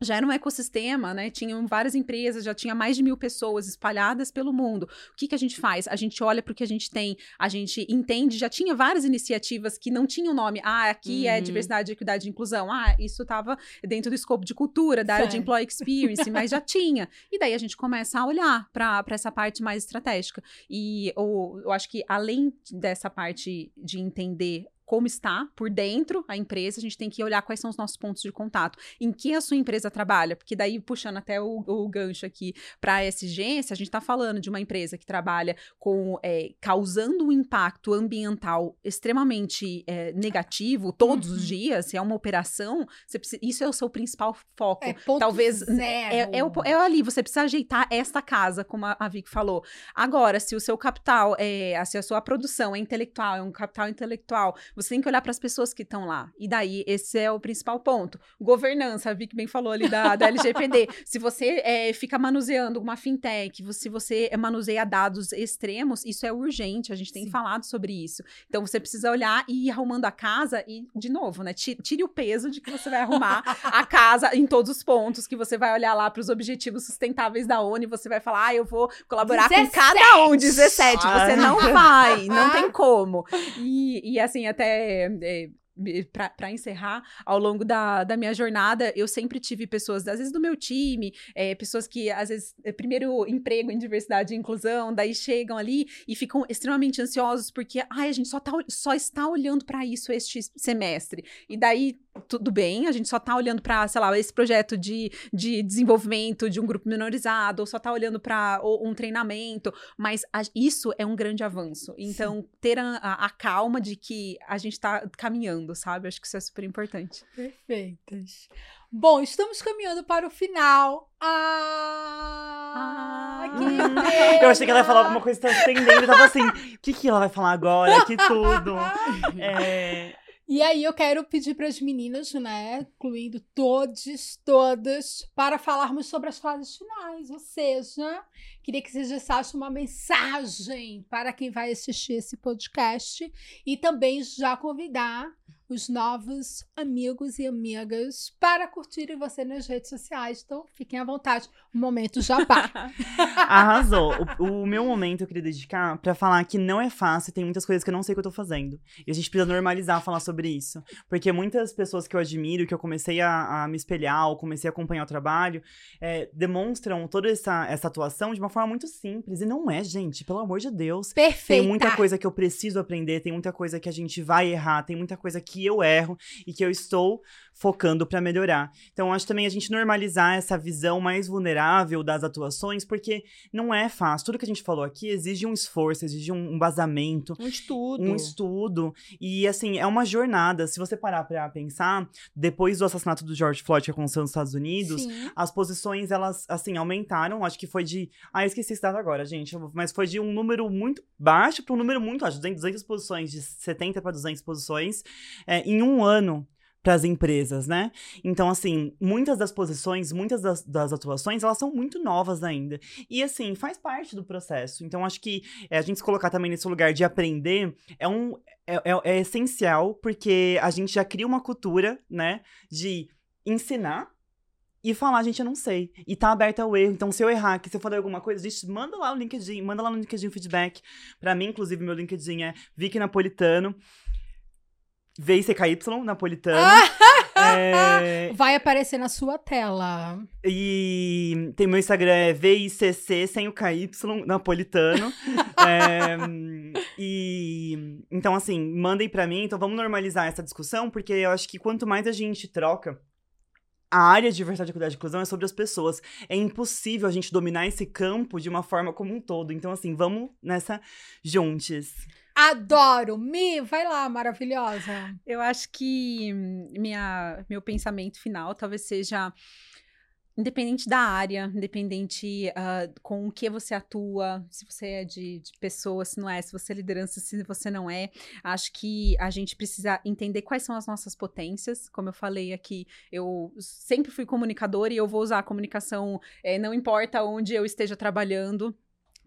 já era um ecossistema, né? Tinham várias empresas, já tinha mais de mil pessoas espalhadas pelo mundo. O que, que a gente faz? A gente olha para o que a gente tem, a gente entende, já tinha várias iniciativas que não tinham nome. Ah, aqui é uhum. é diversidade, equidade e inclusão. Ah, isso estava dentro do escopo de cultura, da área de employee experience, mas já tinha. E daí a gente começa a olhar para essa parte mais estratégica. E ou, eu acho que além dessa parte de entender como está por dentro a empresa, a gente tem que olhar quais são os nossos pontos de contato, em que a sua empresa trabalha, porque daí, puxando até o, o gancho aqui para a SG, se a gente está falando de uma empresa que trabalha com é, causando um impacto ambiental extremamente é, negativo todos uhum. os dias, se é uma operação, precisa, isso é o seu principal foco. É, Talvez zero. É, é, é, ali, você precisa ajeitar esta casa, como a, a Vic falou. Agora, se o seu capital, é, se a sua produção é intelectual, é um capital intelectual, você tem que olhar para as pessoas que estão lá. E daí, esse é o principal ponto. Governança, a Vic bem falou ali da, da LGPD. se você é, fica manuseando uma fintech, se você manuseia dados extremos, isso é urgente. A gente tem Sim. falado sobre isso. Então, você precisa olhar e ir arrumando a casa e, de novo, né? Tire, tire o peso de que você vai arrumar a casa em todos os pontos, que você vai olhar lá para os objetivos sustentáveis da ONU e você vai falar, ah, eu vou colaborar 17. com cada um. 17. Você não vai, não tem como. E, e assim, até é, é para encerrar, ao longo da, da minha jornada, eu sempre tive pessoas, às vezes do meu time, é, pessoas que, às vezes, é, primeiro emprego em diversidade e inclusão, daí chegam ali e ficam extremamente ansiosos porque, ai, a gente só, tá, só está olhando para isso este semestre. E daí tudo bem, a gente só tá olhando para, sei lá, esse projeto de, de desenvolvimento de um grupo minorizado, ou só tá olhando para um treinamento, mas a, isso é um grande avanço. Então, Sim. ter a, a, calma de que a gente tá caminhando, sabe? Acho que isso é super importante. Perfeitas. Bom, estamos caminhando para o final. Ah, ah que Eu achei que ela ia falar alguma coisa, tá estendendo, eu tava assim, o que, que ela vai falar agora? Que tudo. É... E aí eu quero pedir para as meninas, né, incluindo todos, todas, para falarmos sobre as fases finais. Ou seja, queria que vocês deixassem uma mensagem para quem vai assistir esse podcast e também já convidar os novos amigos e amigas para curtirem você nas redes sociais. Então, fiquem à vontade. O momento já pá. Arrasou. O, o, meu momento eu queria dedicar para falar que não é fácil, tem muitas coisas que eu não sei que eu tô fazendo. E a gente precisa normalizar falar sobre isso. Porque muitas pessoas que eu admiro, que eu comecei a, a me espelhar, ou comecei a acompanhar o trabalho, é, demonstram toda essa, essa atuação de uma forma muito simples. E não é, gente, pelo amor de Deus. Perfeito. Tem muita coisa que eu preciso aprender, tem muita coisa que a gente vai errar, tem muita coisa que que eu erro e que eu estou focando para melhorar. Então, acho também a gente normalizar essa visão mais vulnerável das atuações, porque não é fácil. Tudo que a gente falou aqui exige um esforço, exige um embasamento, um estudo. Um estudo. E assim, é uma jornada. Se você parar para pensar, depois do assassinato do George Floyd que aconteceu nos Estados Unidos, Sim. as posições elas assim aumentaram, acho que foi de, ah, eu esqueci esse dado agora, gente, mas foi de um número muito baixo para um número muito alto, 200, 200 posições, de 70 para 200 posições é, em um ano para as empresas, né? Então, assim, muitas das posições, muitas das, das, atuações, elas são muito novas ainda. E, assim, faz parte do processo. Então, acho que é, a gente se colocar também nesse lugar de aprender é um. É, é, é essencial, porque a gente já cria uma cultura, né? De ensinar e falar, gente, eu não sei. E tá aberto ao erro. Então, se eu errar, que se eu falar alguma coisa, gente, manda lá o LinkedIn, manda lá no LinkedIn feedback. Pra mim, inclusive, meu LinkedIn é Vicky Napolitano. VICKY Napolitano. é... Vai aparecer na sua tela. E tem meu Instagram, é VICC, sem o KY, Napolitano. é... E então, assim, mandem para mim. Então, vamos normalizar essa discussão, porque eu acho que quanto mais a gente troca a área de diversidade, equidade e inclusão é sobre as pessoas. É impossível a gente dominar esse campo de uma forma como um todo. Então, assim, vamos nessa juntos. Adoro! Mi, vai lá, maravilhosa. Eu acho que minha, meu pensamento final talvez seja Independente da área, independente uh, com o que você atua, se você é de, de pessoa, se não é, se você é liderança, se você não é, acho que a gente precisa entender quais são as nossas potências. Como eu falei aqui, eu sempre fui comunicadora e eu vou usar a comunicação, é, não importa onde eu esteja trabalhando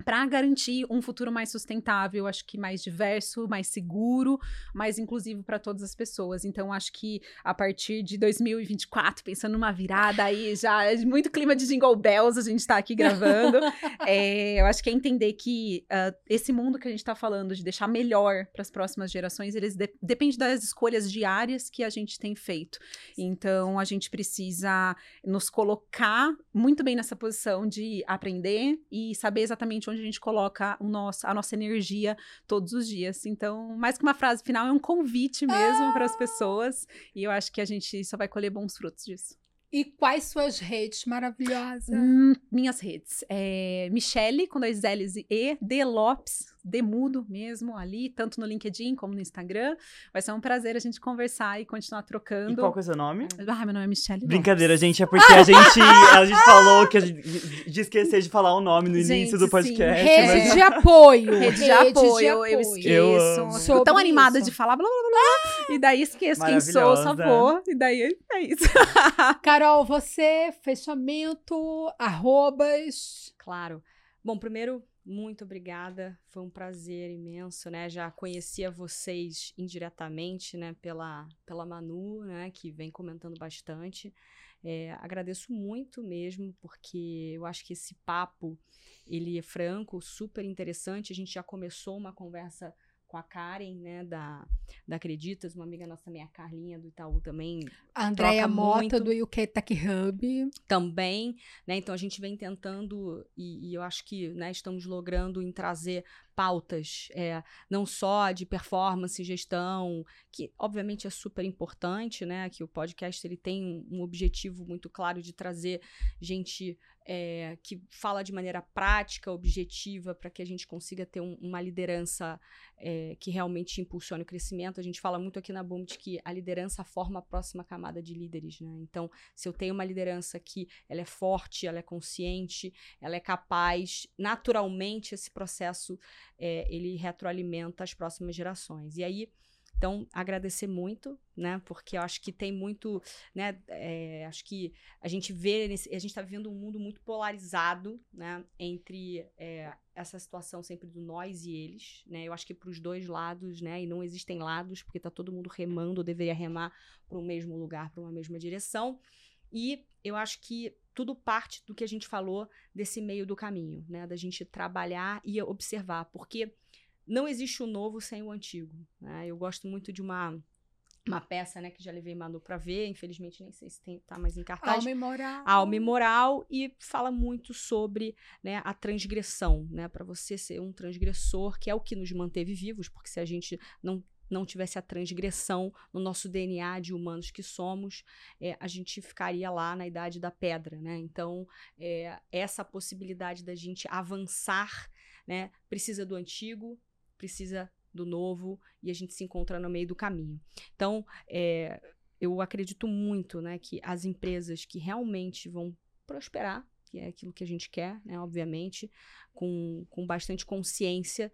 para garantir um futuro mais sustentável, acho que mais diverso, mais seguro, mais inclusivo para todas as pessoas. Então, acho que a partir de 2024, pensando numa virada aí, já é muito clima de Jingle Bells, a gente está aqui gravando. é, eu acho que é entender que uh, esse mundo que a gente está falando, de deixar melhor para as próximas gerações, eles de depende das escolhas diárias que a gente tem feito. Então, a gente precisa nos colocar muito bem nessa posição de aprender e saber exatamente onde a gente coloca o nosso, a nossa energia todos os dias. Então, mais que uma frase final, é um convite mesmo ah! para as pessoas. E eu acho que a gente só vai colher bons frutos disso. E quais suas redes maravilhosas? Hum, minhas redes. É Michele, com dois L's e E, D. Lopes, demudo mesmo ali, tanto no LinkedIn como no Instagram. Vai ser um prazer a gente conversar e continuar trocando. E qual que é o seu nome? Ah, meu nome é Michelle. Brincadeira, gente, é porque a gente, a gente falou que a gente, de esquecer de falar o nome no gente, início do podcast. Rede mas... de apoio. Rede de, apoio, de apoio, eu esqueço. Eu Sou tão animada isso. de falar blá blá blá, e daí esqueço quem sou, só vou, e daí é isso. Carol, você, fechamento, arrobas. Claro. Bom, primeiro, muito obrigada, foi um prazer imenso, né? Já conhecia vocês indiretamente, né? Pela, pela Manu, né? Que vem comentando bastante. É, agradeço muito mesmo, porque eu acho que esse papo, ele é franco, super interessante. A gente já começou uma conversa com a Karen, né, da, da Acreditas, uma amiga nossa também, a Carlinha do Itaú também. A Andréia Mota do UK Tech Hub. Também, né, então a gente vem tentando, e, e eu acho que, né, estamos logrando em trazer pautas, é, não só de performance gestão, que obviamente é super importante, né, que o podcast ele tem um objetivo muito claro de trazer gente é, que fala de maneira prática, objetiva, para que a gente consiga ter um, uma liderança é, que realmente impulsione o crescimento. A gente fala muito aqui na Bumit que a liderança forma a próxima camada de líderes, né? Então, se eu tenho uma liderança que ela é forte, ela é consciente, ela é capaz, naturalmente esse processo é, ele retroalimenta as próximas gerações. E aí então, agradecer muito, né? Porque eu acho que tem muito, né? É, acho que a gente vê, nesse, a gente está vivendo um mundo muito polarizado, né? Entre é, essa situação sempre do nós e eles, né? Eu acho que para os dois lados, né? E não existem lados, porque está todo mundo remando, ou deveria remar para o mesmo lugar, para uma mesma direção. E eu acho que tudo parte do que a gente falou desse meio do caminho, né? Da gente trabalhar e observar, porque não existe o novo sem o antigo. Né? Eu gosto muito de uma uma peça, né, que já levei Manu para ver, infelizmente nem sei se tem, tá mais em cartaz. Alma e moral. Alma e moral e fala muito sobre, né, a transgressão, né, para você ser um transgressor, que é o que nos manteve vivos, porque se a gente não não tivesse a transgressão no nosso DNA de humanos que somos, é, a gente ficaria lá na idade da pedra, né? Então, é, essa possibilidade da gente avançar, né, precisa do antigo, precisa do novo e a gente se encontra no meio do caminho. Então, é, eu acredito muito né, que as empresas que realmente vão prosperar, que é aquilo que a gente quer, né, obviamente, com, com bastante consciência,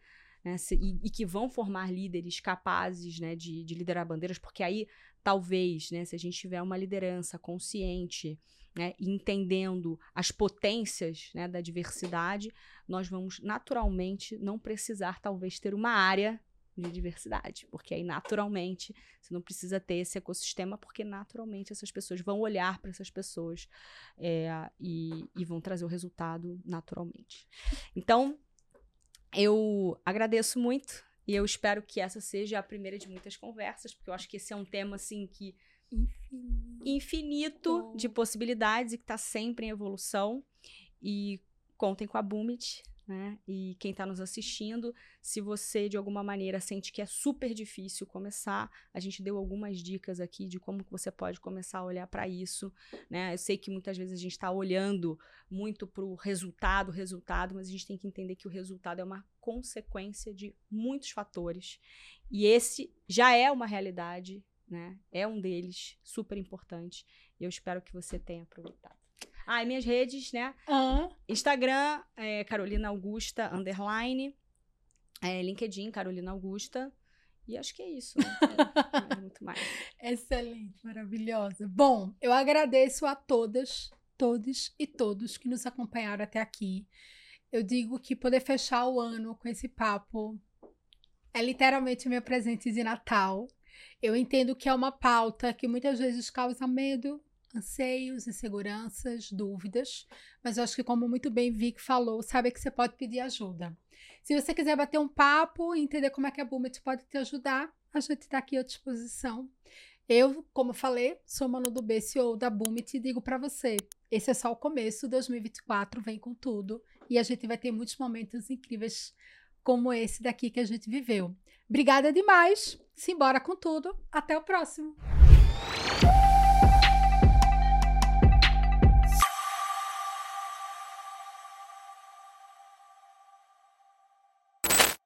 né, se, e, e, que vão formar líderes capazes né, de, de liderar bandeiras, porque aí talvez, né, se a gente tiver uma liderança consciente, né, entendendo as potências né, da diversidade, nós vamos naturalmente não precisar, talvez, ter uma área de diversidade, porque aí naturalmente você não precisa ter esse ecossistema, porque naturalmente essas pessoas vão olhar para essas pessoas é, e, e vão trazer o resultado naturalmente. Então, eu agradeço muito e eu espero que essa seja a primeira de muitas conversas, porque eu acho que esse é um tema assim que infinito, infinito de possibilidades e que está sempre em evolução. E contem com a Boomit, né? E quem está nos assistindo, se você de alguma maneira sente que é super difícil começar, a gente deu algumas dicas aqui de como você pode começar a olhar para isso, né? Eu sei que muitas vezes a gente está olhando muito para o resultado, resultado, mas a gente tem que entender que o resultado é uma consequência de muitos fatores e esse já é uma realidade, né? É um deles, super importante. E eu espero que você tenha aproveitado. Ah, e minhas redes, né? Uhum. Instagram, é Carolina Augusta, underline. É, LinkedIn, Carolina Augusta. E acho que é isso. Né? É muito mais. Excelente, maravilhosa. Bom, eu agradeço a todas, todos e todos que nos acompanharam até aqui. Eu digo que poder fechar o ano com esse papo é literalmente meu presente de Natal. Eu entendo que é uma pauta que muitas vezes causa medo, anseios, inseguranças, dúvidas, mas eu acho que, como muito bem Vic falou, sabe que você pode pedir ajuda. Se você quiser bater um papo e entender como é que a Boomet pode te ajudar, a gente está aqui à disposição. Eu, como falei, sou Manu do B, CEO da Boomet e digo para você, esse é só o começo, 2024 vem com tudo e a gente vai ter muitos momentos incríveis como esse daqui que a gente viveu. Obrigada demais, simbora com tudo, até o próximo!